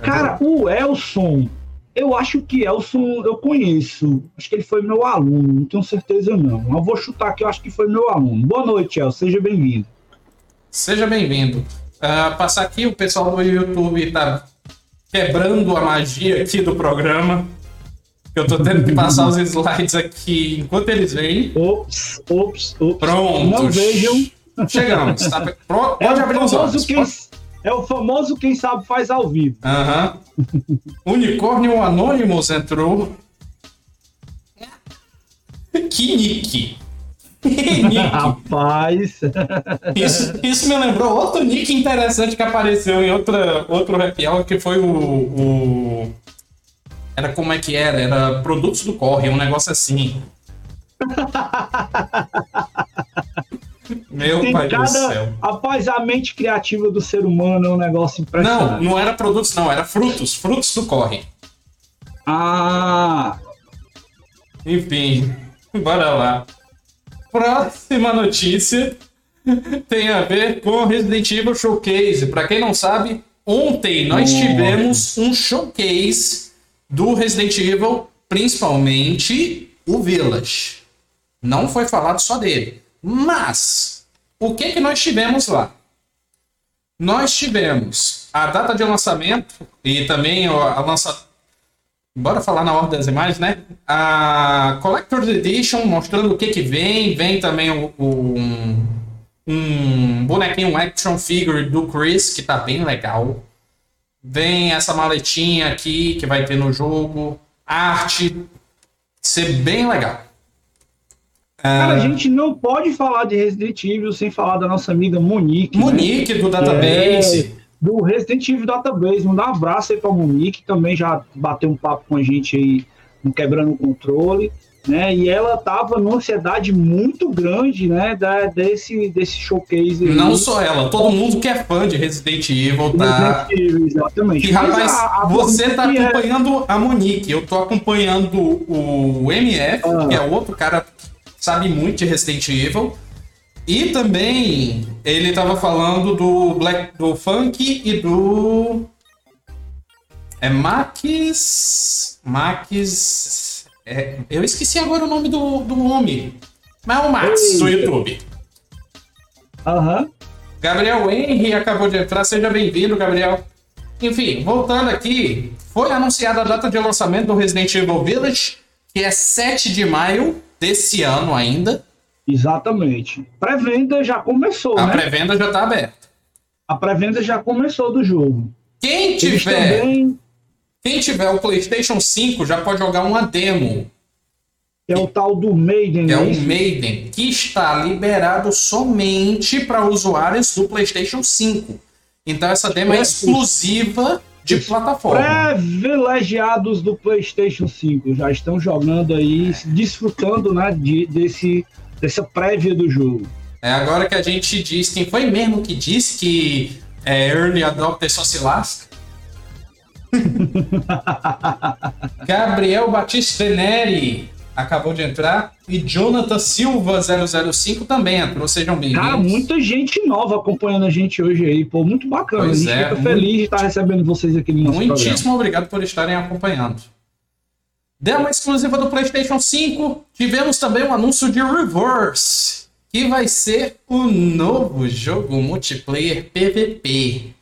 Cara, o Elson, eu acho que Elson eu conheço. Acho que ele foi meu aluno, não tenho certeza não. Mas vou chutar que eu acho que foi meu aluno. Boa noite, El, seja bem-vindo. Seja bem-vindo. Uh, passar aqui, o pessoal do YouTube está quebrando a magia aqui do programa. Eu tô tendo que passar os slides aqui enquanto eles vêm. Ops, ops, ops. Pronto. Não vejam. Chegamos. Tá... Pronto, pode é abrir os olhos. Quem... É o famoso quem sabe faz ao vivo. Aham. Unicórnio Anonymous entrou. Que nick. nick. Rapaz. Isso, isso me lembrou outro nick interessante que apareceu em outra, outro happy hour, que foi o, o... Era como é que era? Era Produtos do Corre, um negócio assim. Meu Tem pai cada... do céu. Rapaz, a mente criativa do ser humano é um negócio impressionante. Não, não era produtos, não, era frutos. Frutos do corre. Ah! Enfim, bora lá. Próxima notícia tem a ver com Resident Evil Showcase. Para quem não sabe, ontem nós tivemos um showcase do Resident Evil, principalmente o Village. Não foi falado só dele. Mas, o que, que nós tivemos lá? Nós tivemos a data de lançamento e também a lança... Bora falar na ordem das imagens, né? A Collector's Edition mostrando o que que vem. Vem também o, um, um bonequinho action figure do Chris, que tá bem legal. Vem essa maletinha aqui que vai ter no jogo. Arte ser bem legal. Cara, a é. gente não pode falar de Resident Evil sem falar da nossa amiga Monique. Né? Monique, né? do Database. É, do Resident Evil Database. Mandar um abraço aí pra Monique, também já bateu um papo com a gente aí no Quebrando o Controle. Né? E ela tava numa ansiedade muito grande, né, da, desse, desse showcase. Aí. Não só ela, todo mundo que é fã de Resident Evil tá. Resident Evil, exatamente. E, rapaz, a, a você tá é acompanhando é... a Monique, eu tô acompanhando o MF, ah. que é outro cara sabe muito de Resident Evil. E também ele tava falando do Black do Funk e do é Max Max é, eu esqueci agora o nome do, do homem. Mas é o Max do YouTube. Aham. Uhum. Gabriel Henry acabou de entrar, seja bem-vindo, Gabriel. Enfim, voltando aqui, foi anunciada a data de lançamento do Resident Evil Village, que é 7 de maio desse ano ainda. Exatamente. Pré-venda já começou, a né? Pré-venda já está aberta. A pré-venda já começou do jogo. Quem tiver, também... quem tiver o PlayStation 5 já pode jogar uma demo. É o tal do Maiden. É, é o Maiden, que está liberado somente para usuários do PlayStation 5. Então essa demo é exclusiva de plataforma. Privilegiados do PlayStation 5 já estão jogando aí, desfrutando né, de, desse, dessa prévia do jogo. É agora que a gente diz, quem foi mesmo que disse que é, Early Adopter só se lasca? Gabriel Batista Veneri acabou de entrar e Jonathan Silva 005 também entrou. Sejam bem-vindos. Cara, muita gente nova acompanhando a gente hoje aí, pô, muito bacana. Pois a gente é, fica muito- feliz de estar recebendo vocês aqui no nosso programa. Muitíssimo obrigado por estarem acompanhando. Demo exclusiva do PlayStation 5. Tivemos também um anúncio de Reverse, que vai ser o novo jogo multiplayer PVP.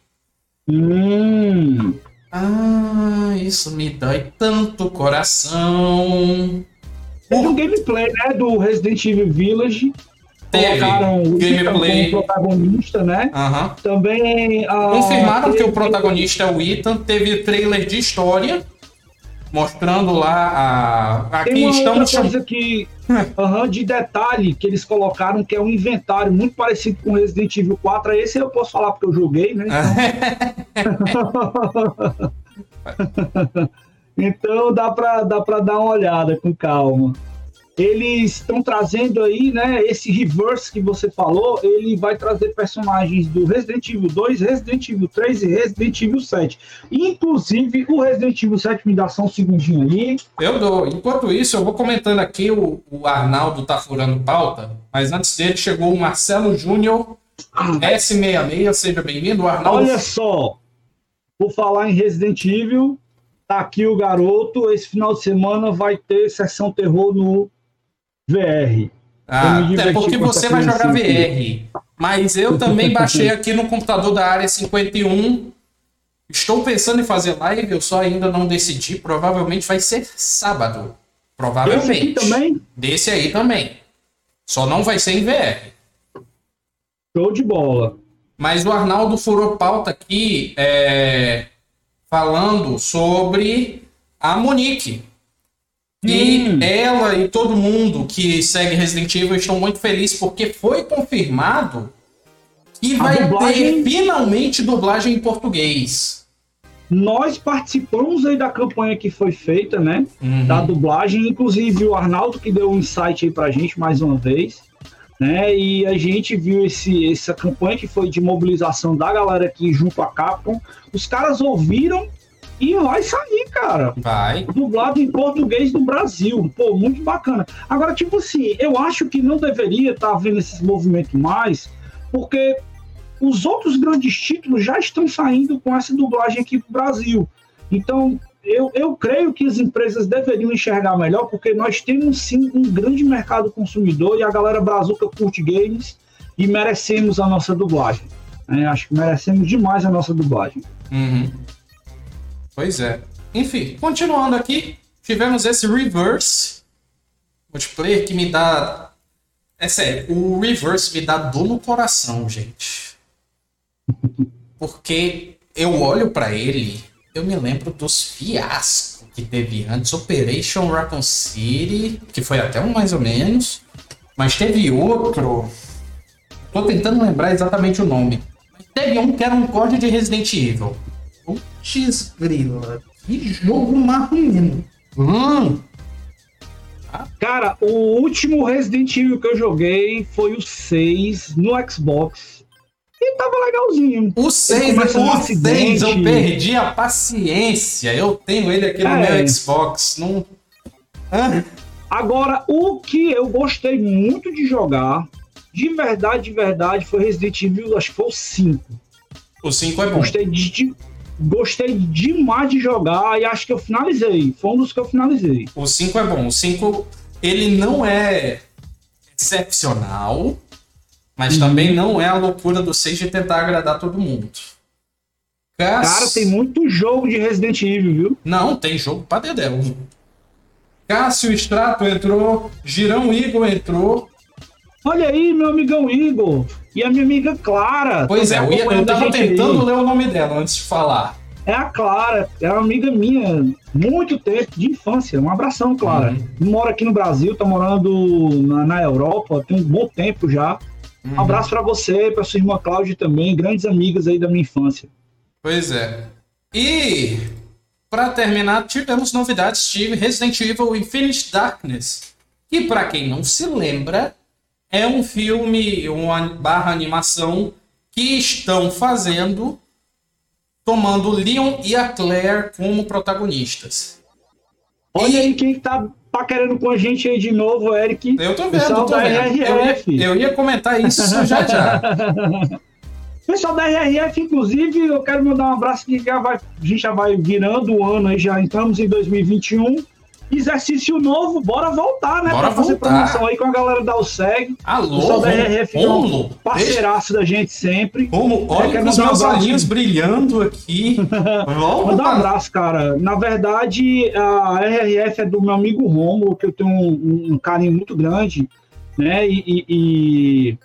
Hum, Ah, isso me dói tanto o coração. Teve um gameplay, né, do Resident Evil Village. Teve Colocaram o gameplay. como protagonista, né? Aham. Também. ah, Confirmaram que teve- o protagonista é o Ethan. Teve trailer de história mostrando lá a. Aqui Tem uma estamos outra coisa que, aham, de detalhe que eles colocaram, que é um inventário muito parecido com Resident Evil 4. Esse eu posso falar porque eu joguei, né? Então dá pra, dá pra dar uma olhada com calma. Eles estão trazendo aí, né? Esse reverse que você falou, ele vai trazer personagens do Resident Evil 2, Resident Evil 3 e Resident Evil 7. Inclusive, o Resident Evil 7 me dá só um segundinho aí. Eu dou. Enquanto isso, eu vou comentando aqui. O, o Arnaldo tá furando pauta, mas antes dele chegou o Marcelo Júnior S66. Seja bem-vindo. Arnaldo. Olha só, por falar em Resident Evil, tá aqui o garoto. Esse final de semana vai ter sessão terror no VR. Ah, diverti porque você vai jogar VR. Mas eu também baixei aqui no computador da área 51. Estou pensando em fazer live, eu só ainda não decidi. Provavelmente vai ser sábado. Esse aqui Provavelmente. também, Desse aí também. Só não vai ser em VR. show de bola. Mas o Arnaldo furou pauta aqui é, falando sobre a Monique. E Hum. ela e todo mundo que segue Resident Evil estão muito felizes porque foi confirmado que A vai dublagem- ter finalmente dublagem em português. Nós participamos aí da campanha que foi feita, né? Uhum. Da dublagem, inclusive o Arnaldo que deu um insight aí pra gente mais uma vez, né? E a gente viu esse, essa campanha que foi de mobilização da galera aqui junto à Capcom. Os caras ouviram e vai sair, cara. Vai. dublado em português do Brasil. Pô, muito bacana. Agora, tipo assim, eu acho que não deveria estar havendo esses movimentos mais, porque os outros grandes títulos já estão saindo com essa dublagem aqui pro Brasil. Então, eu, eu creio que as empresas deveriam enxergar melhor, porque nós temos sim um grande mercado consumidor e a galera brazuca curte games e merecemos a nossa dublagem. né? acho que merecemos demais a nossa dublagem. Uhum. Pois é. Enfim, continuando aqui, tivemos esse reverse multiplayer que me dá. É sério, o reverse me dá dor no coração, gente. Porque eu olho pra ele, eu me lembro dos fiascos que teve antes. Operation Raccoon City, que foi até um mais ou menos. Mas teve outro. Tô tentando lembrar exatamente o nome. Teve um que era um código de Resident Evil. Putz, grila. Que jogo marromeno. Hum. Cara, o último Resident Evil que eu joguei foi o 6 no Xbox. E tava legalzinho. O 6, começa num o 6, acidente. eu perdi a paciência. Eu tenho ele aqui no É. meu Xbox. Não... Ah, Agora, o que eu gostei muito de jogar, de verdade, de verdade, foi Resident Evil, acho que foi o 5. o 5 é bom. Gostei, de, de- gostei demais de jogar e acho que eu finalizei. Foi um dos que eu finalizei. O 5 é bom. O 5, ele não é excepcional, mas Uhum. também não é a loucura do 6 de tentar agradar todo mundo. Cas- Cara, tem muito jogo de Resident Evil, viu? Não, tem jogo pra dedéu. Cássio Strato entrou, Girão Igor entrou. Olha aí, meu amigão Igor. E a minha amiga Clara. Pois é, eu, eu tava gente aí. tentando ler o nome dela antes de falar. É a Clara, é uma amiga minha, muito tempo, de infância. Um abração, Clara. Uhum. Mora aqui no Brasil, tá morando na, na Europa, tem um bom tempo já. Uhum. Um abraço pra você, pra sua irmã Cláudia também, grandes amigas aí da minha infância. Pois é. E para terminar, tivemos novidades de Resident Evil Infinite Darkness, que para quem não se lembra, é um filme, uma barra animação que estão fazendo tomando Leon e a Claire como protagonistas. Olha e... aí quem tá paquerando com a gente aí de novo, Eric. Eu tô vendo, tô vendo. Eu ia, eu ia comentar isso já já. Pessoal da RRF, inclusive, eu quero mandar um abraço que já vai, a gente já vai virando o ano aí, já entramos em 2021. Exercício novo, bora voltar, né? Bora pra fazer voltar. promoção aí com a galera da USEG. Alô, pessoal da Romulo, parceiraço da gente sempre. Como, olha os meus um olhinhos brilhando aqui. Mandar um abraço, cara. Na verdade, a RRF é do meu amigo Romulo, que eu tenho um, um carinho muito grande, né? e, e, e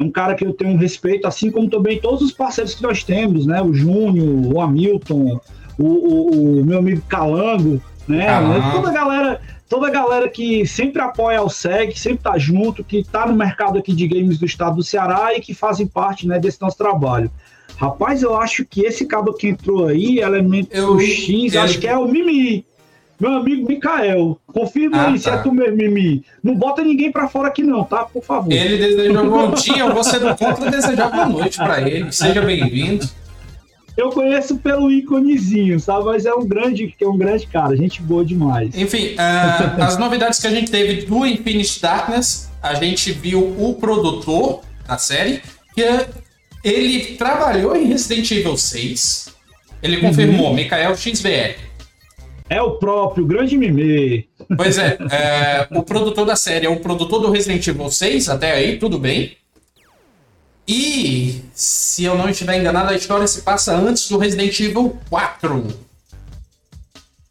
um cara que eu tenho um respeito, assim como também todos os parceiros que nós temos, né? O Júnior, o Hamilton, o, o, o meu amigo Calango, né? Ah. Toda a galera, toda a galera que sempre apoia o SEG, sempre tá junto, que tá no mercado aqui de games do estado do Ceará e que fazem parte, né, desse nosso trabalho. Rapaz, eu acho que esse cabo que entrou aí, elemento eu, X, eu, acho que é o Mimi. Meu amigo Mikael, confirma ah, aí tá. se é tu mesmo, Mimi. Não bota ninguém pra fora aqui não, tá? Por favor. Ele desejou bom dia, você do contra desejar boa noite pra ele. Seja bem-vindo. Eu conheço pelo íconezinho, sabe? Mas é um grande, é um grande cara, gente boa demais. Enfim, uh, as novidades que a gente teve do Infinite Darkness, a gente viu o produtor da série, que ele trabalhou em Resident Evil 6. Ele confirmou, uhum. Mikael XBR. É o próprio, grande mimê. Pois é, é, o produtor da série é o produtor do Resident Evil 6, até aí, tudo bem. E, se eu não estiver enganado, a história se passa antes do Resident Evil 4.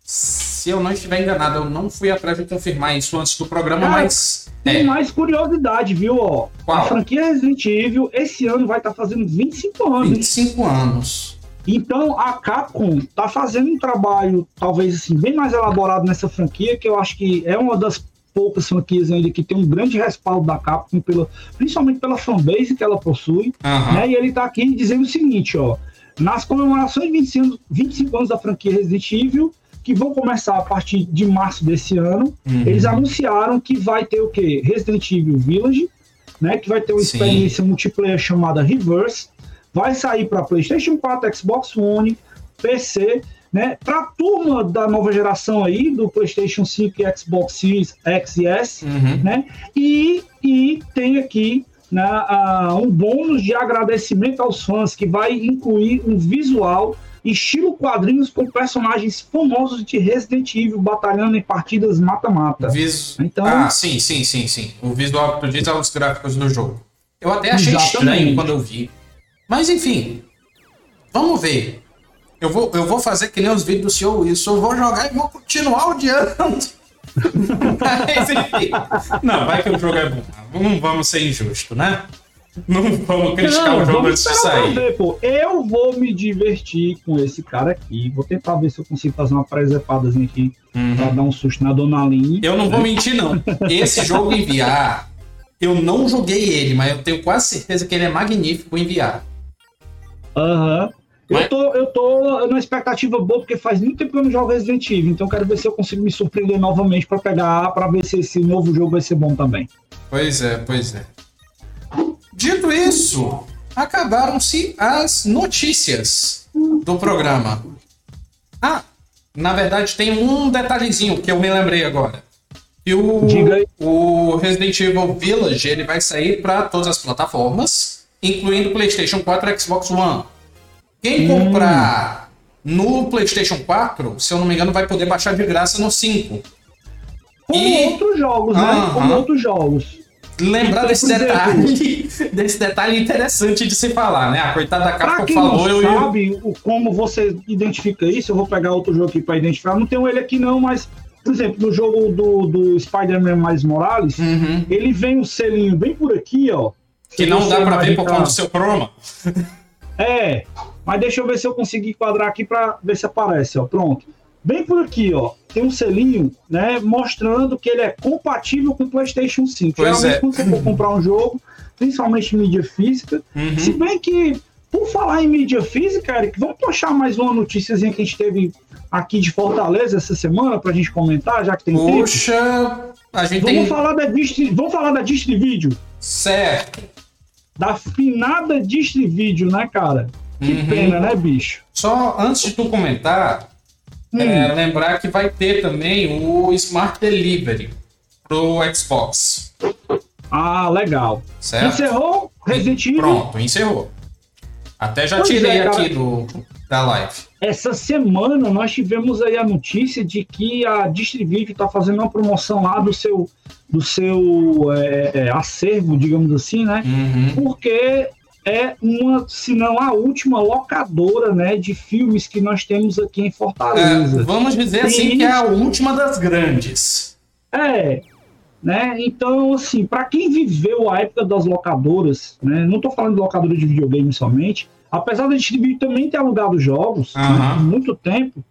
Se eu não estiver enganado, eu não fui atrás de confirmar isso antes do programa, mas. Tem é. mais curiosidade, viu? Ó, Qual? A franquia Resident Evil esse ano vai estar tá fazendo 25 anos. 25 anos. Então a Capcom tá fazendo um trabalho, talvez assim, bem mais elaborado nessa franquia, que eu acho que é uma das poucas franquias ainda que tem um grande respaldo da Capcom, pela, principalmente pela fanbase que ela possui. Uhum. Né? E ele tá aqui dizendo o seguinte, ó. Nas comemorações de 25, 25 anos da franquia Resident Evil, que vão começar a partir de março desse ano, uhum. eles anunciaram que vai ter o quê? Resident Evil Village, né? Que vai ter uma Sim. experiência multiplayer chamada Reverse, vai sair para PlayStation 4, Xbox One, PC, né? Para a turma da nova geração aí, do PlayStation 5 e Xbox Series X e S, uhum. né? E, e tem aqui né, uh, um bônus de agradecimento aos fãs que vai incluir um visual estilo quadrinhos com personagens famosos de Resident Evil batalhando em partidas mata-mata. Vis... Então, ah, sim, sim, sim, sim. O visual diz aos gráficos do jogo. Eu até achei Exatamente. estranho quando eu vi. Mas enfim, vamos ver. Eu vou, eu vou fazer que nem os vídeos do senhor Wilson. Eu vou jogar e vou continuar odiando. Mas enfim. Não, vai que o jogo é bom. Não vamos ser injusto, né? Não vamos criticar não, o jogo antes de sair. Ver, pô. Eu vou me divertir com esse cara aqui. Vou tentar ver se eu consigo fazer uma presepadazinha aqui uhum. pra dar um susto na dona Linha. Eu não vou mentir, não. Esse jogo em VR, eu não joguei ele, mas eu tenho quase certeza que ele é magnífico em VR. Aham. Uhum. Eu, tô, eu tô numa expectativa boa, porque faz muito tempo que eu não jogo Resident Evil, então quero ver se eu consigo me surpreender novamente para pegar, para ver se esse novo jogo vai ser bom também. Pois é, pois é. Dito isso, acabaram-se as notícias do programa. Ah, na verdade tem um detalhezinho que eu me lembrei agora. Que o, o Resident Evil Village ele vai sair para todas as plataformas, incluindo PlayStation 4 e Xbox One. Quem hum. comprar no PlayStation 4, se eu não me engano, vai poder baixar de graça no 5. Como e... outros jogos, né? Como outros jogos. Lembrar então, desse detalhe, desse detalhe interessante de se falar, né? A coitada da Capcom falou. Não eu sabe eu... como você identifica isso, eu vou pegar outro jogo aqui para identificar. Não tenho ele aqui não, mas por exemplo, no jogo do, do Spider-Man mais Morales, uhum. ele vem um selinho bem por aqui, ó. Que não dá para ver por conta do seu chroma. É, mas deixa eu ver se eu consigo enquadrar aqui para ver se aparece, ó. Pronto. Bem por aqui, ó, tem um selinho, né, mostrando que ele é compatível com o PlayStation 5. Pois Geralmente, é. quando você for comprar um jogo, principalmente mídia física, uhum. se bem que Por falar em mídia física, Eric, vamos puxar mais uma notíciazinha que a gente teve aqui de Fortaleza essa semana pra gente comentar, já que tem Puxa, tempo. a gente vamos tem... Falar da distri... Vamos falar da Distrivídeo. Certo. Da finada Distrivídeo, né, cara? Que uhum. pena, né, bicho? Só antes de tu comentar, hum. é, lembrar que vai ter também o Smart Delivery pro Xbox. Ah, legal. Certo? Encerrou? Resident Evil? Pronto, encerrou. Até já pois tirei é, aqui do, da live. Essa semana nós tivemos aí a notícia de que a Distribuive está fazendo uma promoção lá do seu, do seu é, é, acervo, digamos assim, né? Uhum. Porque é uma, se não a última locadora, né, de filmes que nós temos aqui em Fortaleza. É, vamos dizer assim que é a última das grandes. É, né? Então, assim, para quem viveu a época das locadoras, né? Não estou falando de locadora de videogame somente, apesar da gente também ter alugado jogos uhum. né, muito tempo,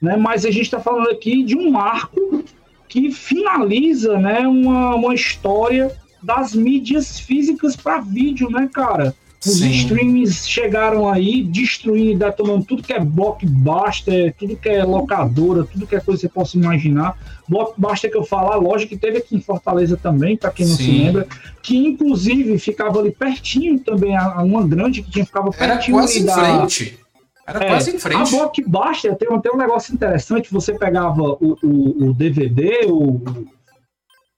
né? Mas a gente está falando aqui de um marco que finaliza, né, uma, uma história das mídias físicas para vídeo, né, cara? Os Sim. streams chegaram aí, destruindo, detonando tudo que é blockbuster, tudo que é locadora, tudo que é coisa que você possa imaginar. Blockbuster que eu falar, lógico que teve aqui em Fortaleza também, para quem não Sim. se lembra, que inclusive ficava ali pertinho também, a, uma grande que tinha ficava pertinho Era quase em da... frente. Era é, quase em frente. A Blockbuster tem, tem um negócio interessante, você pegava o, o, o DVD, o,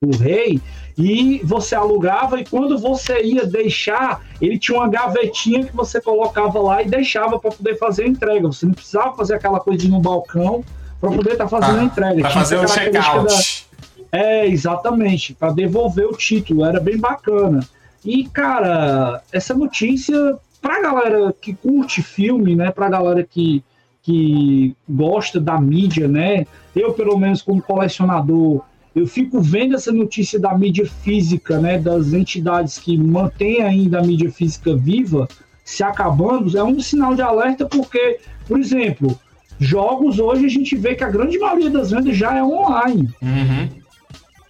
o Rei, e você alugava e quando você ia deixar, ele tinha uma gavetinha que você colocava lá e deixava para poder fazer a entrega. Você não precisava fazer aquela coisa de ir no balcão para poder estar tá fazendo ah, a entrega. Para fazer o check-out. Da... É, exatamente, para devolver o título, era bem bacana. E cara, essa notícia para galera que curte filme, né, para galera que que gosta da mídia, né? Eu pelo menos como colecionador eu fico vendo essa notícia da mídia física, né, das entidades que mantêm ainda a mídia física viva, se acabando, é um sinal de alerta porque, por exemplo, jogos hoje a gente vê que a grande maioria das vendas já é online. Uhum.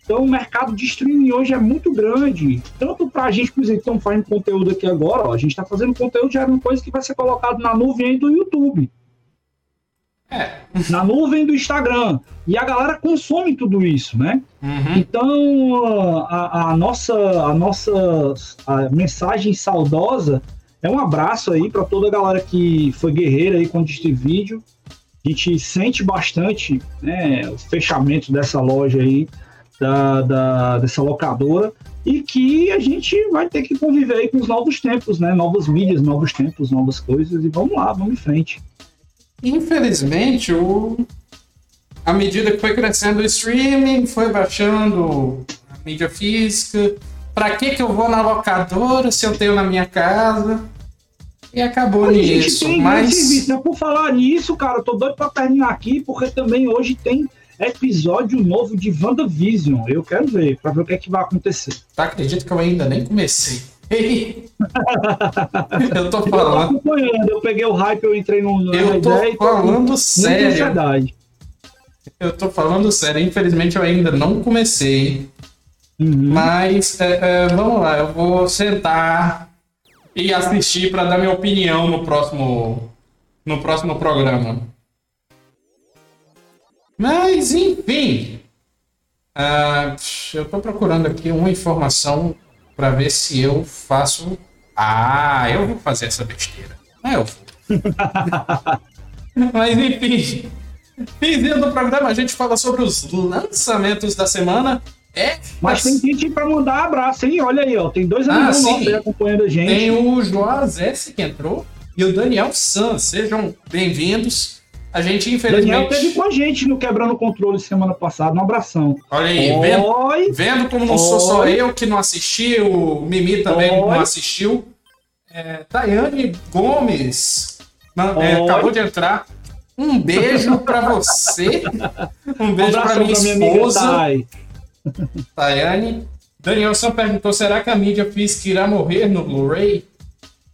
Então o mercado de streaming hoje é muito grande. Tanto para a gente, por exemplo, estamos fazendo conteúdo aqui agora, ó, a gente está fazendo conteúdo já é uma coisa que vai ser colocado na nuvem do YouTube. É. Na nuvem do Instagram. E a galera consome tudo isso, né? Uhum. Então, a, a, nossa, a nossa a mensagem saudosa é um abraço aí para toda a galera que foi guerreira aí com este vídeo. A gente sente bastante né, o fechamento dessa loja aí, da, da, dessa locadora, e que a gente vai ter que conviver aí com os novos tempos, né? Novas mídias, novos tempos, novas coisas, e vamos lá, vamos em frente. Infelizmente, o... à medida que foi crescendo o streaming, foi baixando a mídia física. Pra que, que eu vou na locadora se eu tenho na minha casa? E acabou Mas nisso. Tem mas... Serviço, né? Por falar nisso, cara, eu tô doido pra terminar aqui, porque também hoje tem episódio novo de WandaVision. Eu quero ver, pra ver o que é que vai acontecer. Tá, acredito que eu ainda nem comecei. eu tô falando. Eu, eu peguei o hype, eu entrei no. Eu tô falando tô... sério. Eu tô falando sério. Infelizmente eu ainda não comecei. Uhum. Mas é, é, vamos lá, eu vou sentar e assistir para dar minha opinião no próximo no próximo programa. Mas enfim, uh, eu tô procurando aqui uma informação para ver se eu faço. Ah, eu vou fazer essa besteira. Ah, eu vou. Mas enfim, finzinho do programa, a gente fala sobre os lançamentos da semana. É, mas, mas... tem gente para mandar abraço, hein? Olha aí, ó. Tem dois ah, amigos nossos aí acompanhando a gente. Tem o Joás S que entrou e o Daniel San. Sejam bem-vindos. A gente, infelizmente. Daniel teve com a gente no Quebrando Controle semana passada. Um abração. Olha aí, vendo, vendo como não Oi. sou só eu que não assisti, o Mimi também Oi. não assistiu. É, Tayane Gomes é, acabou de entrar. Um beijo para você. Um beijo um para minha esposa. Minha Tayane. Danielson perguntou: será que a mídia física irá morrer no Blu-ray?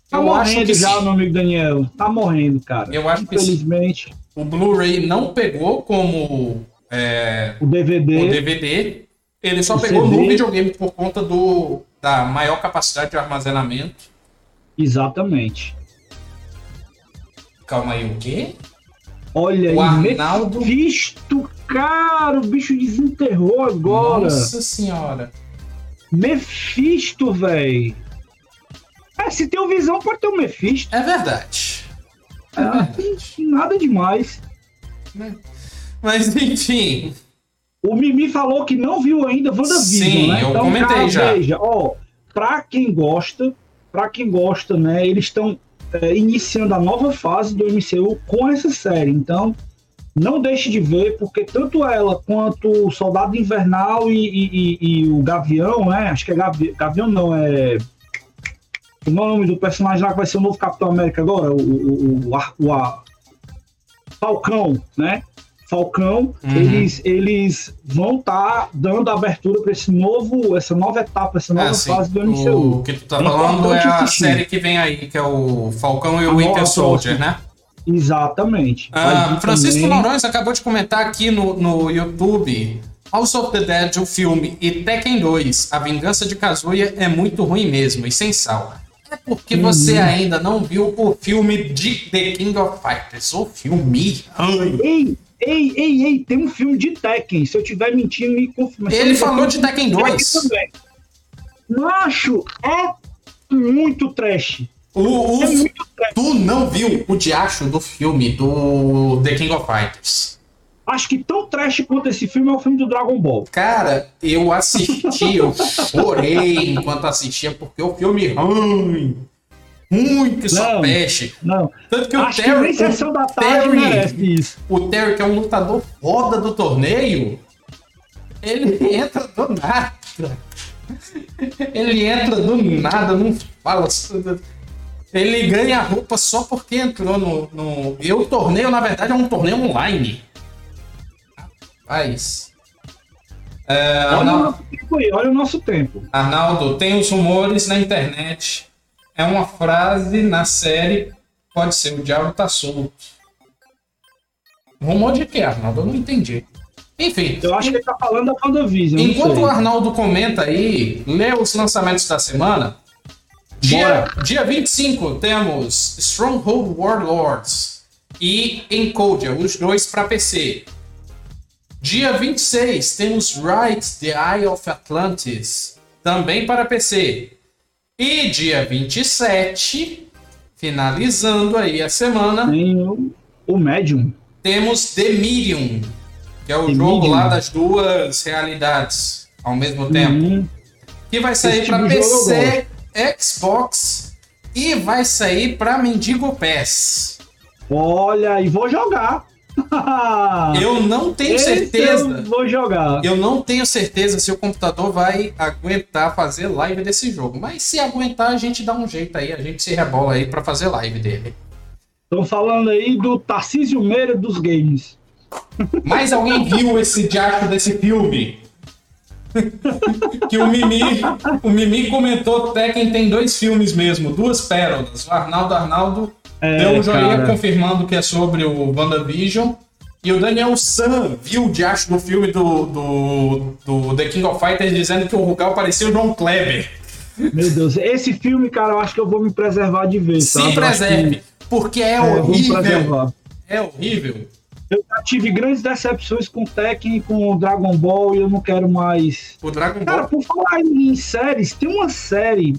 Tá eu morrendo já, sim. meu amigo Daniel. Tá morrendo, cara. Eu acho que Infelizmente o Blu-ray não pegou como é, o DVD. O DVD. Ele só pegou CD. no videogame por conta do, da maior capacidade de armazenamento. Exatamente. Calma aí, o quê? Olha O aí, Arnaldo- Mephisto, cara, o bicho desenterrou agora. Nossa senhora. Mephisto, velho. É, se tem o Visão, pode ter o Mephisto. É verdade. Ah, verdade. nada demais. Mas enfim. O Mimi falou que não viu ainda WandaVision, Sim, né? eu comentei cara, já. Veja, ó, pra quem gosta, pra quem gosta, né, eles estão é, iniciando a nova fase do MCU com essa série. Então, não deixe de ver, porque tanto ela quanto o Soldado Invernal e, e- e- e o Gavião, né? Acho que é Gavi- Gavião, não, é. O nome do personagem lá que vai ser o novo Capitão América agora, o, o, o, o a- Falcão, né? Falcão, Uhum. eles, eles vão estar dando abertura para esse novo, essa nova etapa, essa nova sim. fase do MCU. O que tu tá É falando é importante a assistir. série que vem aí, que é o Falcão e A o Winter Soldier, né? Exatamente. Ah, vir Francisco também- Noronha acabou de comentar aqui no, no YouTube. House of the Dead, o filme, e Tekken 2, A Vingança de Kazuya, é muito ruim mesmo, e sem sal. É porque Uhum. você ainda não viu o filme de The King of Fighters. O filme. Ei, ei, ei, ei, tem um filme de Tekken. Se eu estiver mentindo, me confirma. Ele falou de Tekken 2. também. Macho, é muito trash. O, o- É muito trash. tu não viu o diacho do filme do The King of Fighters. Acho que tão trash quanto esse filme é o filme do Dragon Ball. Cara, eu assisti, eu chorei enquanto assistia, porque o filme é ruim. Que só Não. peste. Não, Tanto que o acho que Terry, nem sessão da tarde Terry- isso. o Terry, que é um lutador foda do torneio, ele entra do nada. Ele entra do nada, não fala. Ele ganha roupa só porque entrou no. no... E o torneio, na verdade, é um torneio online. Rapaz. É, Olha o nosso tempo aí, olha o nosso tempo. Arnaldo, tem os rumores na internet. É uma frase na série. Pode ser, o diabo tá solto. Rumor de quê, Arnaldo? Eu não entendi. Enfim. Eu acho que ele tá falando da WandaVision. Enquanto sei. o Arnaldo comenta aí, lê os lançamentos da semana. Dia, Bora. dia 25 temos Stronghold Warlords e Encodia, os dois para PC. Dia 26 temos Right The Eye of Atlantis, também para PC. E dia 27, finalizando aí a semana, Tem o, o Medium. temos The Medium, que é o The jogo Medium. lá das duas realidades ao mesmo tempo. Uhum. Que vai sair para tipo PC, Xbox e vai sair para Mendigo Pass. Olha, e vou jogar. Eu não tenho Esse certeza. Eu vou jogar. Eu não tenho certeza se o computador vai aguentar fazer live desse jogo. Mas se aguentar, a gente dá um jeito aí, a gente se rebola aí para fazer live dele. Estão falando aí do Tarcísio Meira dos games. Mas alguém viu esse diacho desse filme? que o Mimi, o Mimi comentou Tekken tem dois filmes mesmo, duas pérolas. O Arnaldo Arnaldo É, deu um joinha cara. confirmando que é sobre o WandaVision. E o Daniel San viu o diacho do filme do, do, do The King of Fighters dizendo que o Rugal parecia o John Kleber. Meu Deus, esse filme, cara, eu acho que eu vou me preservar de ver. Se sabe? Preserve, porque é que- É, horrível. É horrível. Eu já tive grandes decepções com Tekken com Dragon Ball e eu não quero mais. O Dragon Cara, Ball. por falar em séries, tem uma série.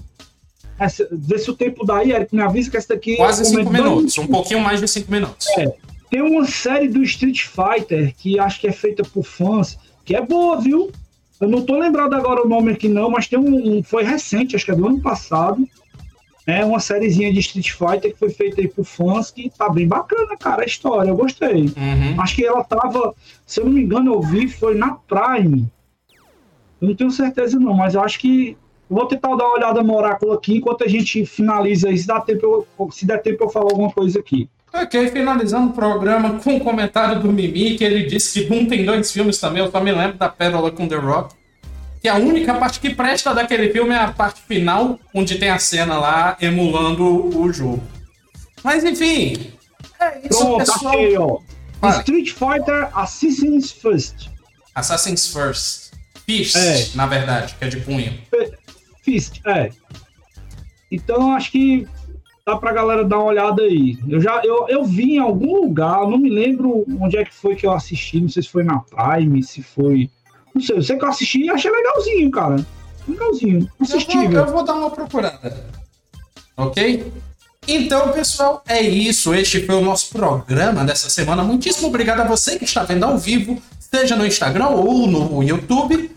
Essa, vê se o tempo daí, Eric, me avisa que essa daqui. Quase cinco comentando- minutos, um pouquinho mais de cinco minutos. É. Tem uma série do Street Fighter que acho que é feita por fãs, que é boa, viu? Eu não tô lembrado agora o nome aqui não, mas tem um, um- foi recente, acho que é do ano passado. É uma sériezinha de Street Fighter que foi feita aí por fãs que tá bem bacana, cara, a história, eu gostei. Uhum. Acho que ela tava, se eu não me engano, eu vi, foi na Prime. Eu não tenho certeza não, mas eu acho que vou tentar dar uma olhada no oráculo aqui enquanto a gente finaliza aí, se, dá tempo eu, se der tempo eu falar alguma coisa aqui. Ok, finalizando o programa com o comentário do Mimi, que ele disse que Doom tem dois filmes também, eu só me lembro da Pérola com The Rock. Que a única parte que presta daquele filme é a parte final, onde tem a cena lá emulando o jogo. Mas enfim, é isso, Pronto, pessoal. achei, ó. Street Fighter Assassin's First. Assassin's First. Fist, É. na verdade, que é de punho. Fist, é. Então acho que dá pra galera dar uma olhada aí. Eu já eu, eu vi em algum lugar, não me lembro onde é que foi que eu assisti, não sei se foi na Prime, se foi. Não sei, eu sei que eu assisti e achei legalzinho, cara. Legalzinho. Assistível. Eu vou, eu vou dar uma procurada. Ok? Então, pessoal, é isso. Este foi o nosso programa dessa semana. Muitíssimo obrigado a você que está vendo ao vivo, seja no Instagram ou no YouTube.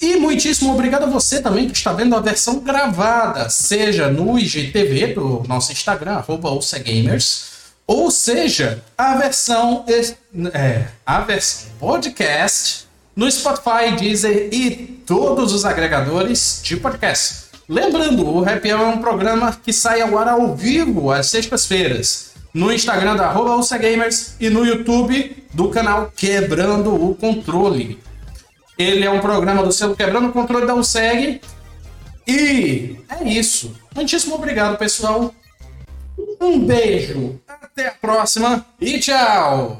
E muitíssimo obrigado a você também que está vendo a versão gravada, seja no IGTV do nosso Instagram, arroba ou seja, a versão, é, a versão podcast no Spotify, Deezer e todos os agregadores de podcast. Lembrando, o Hour é um programa que sai agora ao vivo às sextas-feiras no Instagram da arroba e no YouTube do canal Quebrando o Controle. Ele é um programa do selo Quebrando o Controle da USEG. E é isso. Muitíssimo obrigado, pessoal. Um beijo, até a próxima e tchau!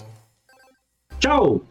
Tchau!